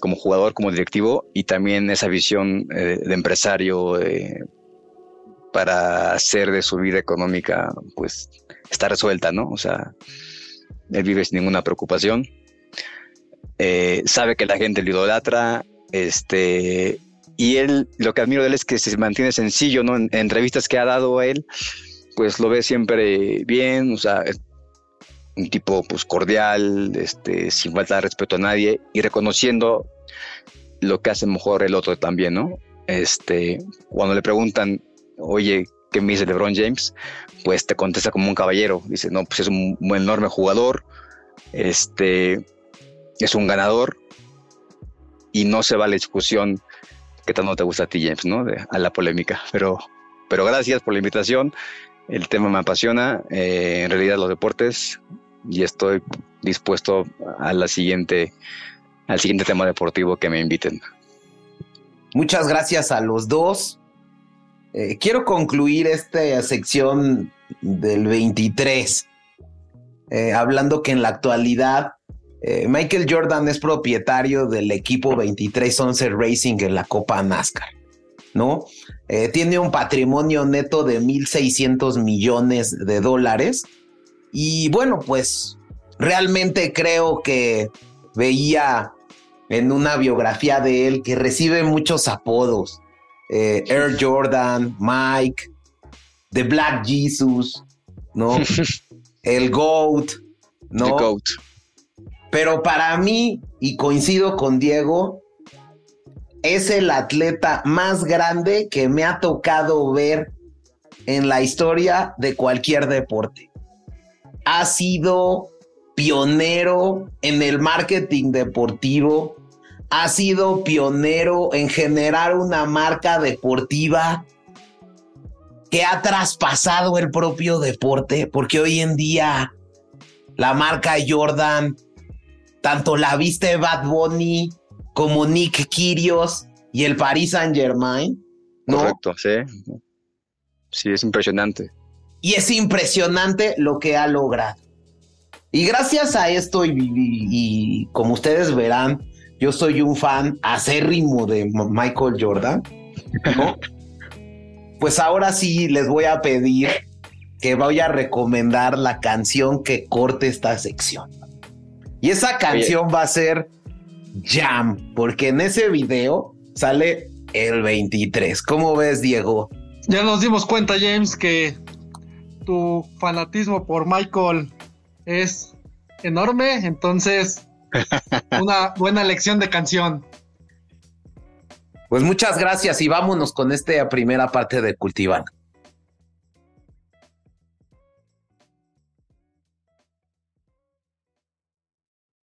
como jugador, como directivo y también esa visión eh, de empresario eh, para hacer de su vida económica, pues está resuelta, ¿no? O sea, él vive sin ninguna preocupación, sabe que la gente le idolatra, este, y él, lo que admiro de él es que se mantiene sencillo, ¿no? En, entrevistas que ha dado a él, pues lo ve siempre bien, o sea, un tipo pues cordial, este, sin falta de respeto a nadie y reconociendo lo que hace mejor el otro también, ¿no? Este, cuando le preguntan, oye, ¿qué me dice LeBron James? Pues te contesta como un caballero. Dice, no, pues es un, enorme jugador, este, es un ganador y no se va a la discusión que tanto te gusta a ti, James, ¿no? a la polémica. Pero, pero gracias por la invitación. El tema me apasiona, eh, en realidad los deportes, y estoy dispuesto a siguiente al siguiente tema deportivo que me inviten. Muchas gracias a los dos. Eh, quiero concluir esta sección del 23, eh, hablando que en la actualidad Eh, Michael Jordan es propietario del equipo 2311 Racing en la Copa NASCAR, ¿no? Eh, tiene un patrimonio neto de 1.600 millones de dólares. Y bueno, pues realmente creo que veía en una biografía de él que recibe muchos apodos. Eh, Air Jordan, Mike, The Black Jesus, ¿no? el GOAT, ¿no? The GOAT. Pero para mí, y coincido con Diego, es el atleta más grande que me ha tocado ver en la historia de cualquier deporte. Ha sido pionero en el marketing deportivo, ha sido pionero en generar una marca deportiva que ha traspasado el propio deporte, porque hoy en día la marca Jordan, tanto la viste Bad Bunny como Nick Kyrgios y el Paris Saint Germain. Correcto, sí. Sí, es impresionante. Y es impresionante lo que ha logrado. Y gracias a esto, y como ustedes verán, yo soy un fan acérrimo de Michael Jordan, pues ahora sí les voy a pedir que voy a recomendar la canción que corte esta sección. Y esa canción va a ser Jam, porque en ese video sale el 23. ¿Cómo ves, Diego? Ya nos dimos cuenta, James, que tu fanatismo por Michael es enorme, entonces una buena lección de canción. Pues muchas gracias y vámonos con esta primera parte de Cultivando.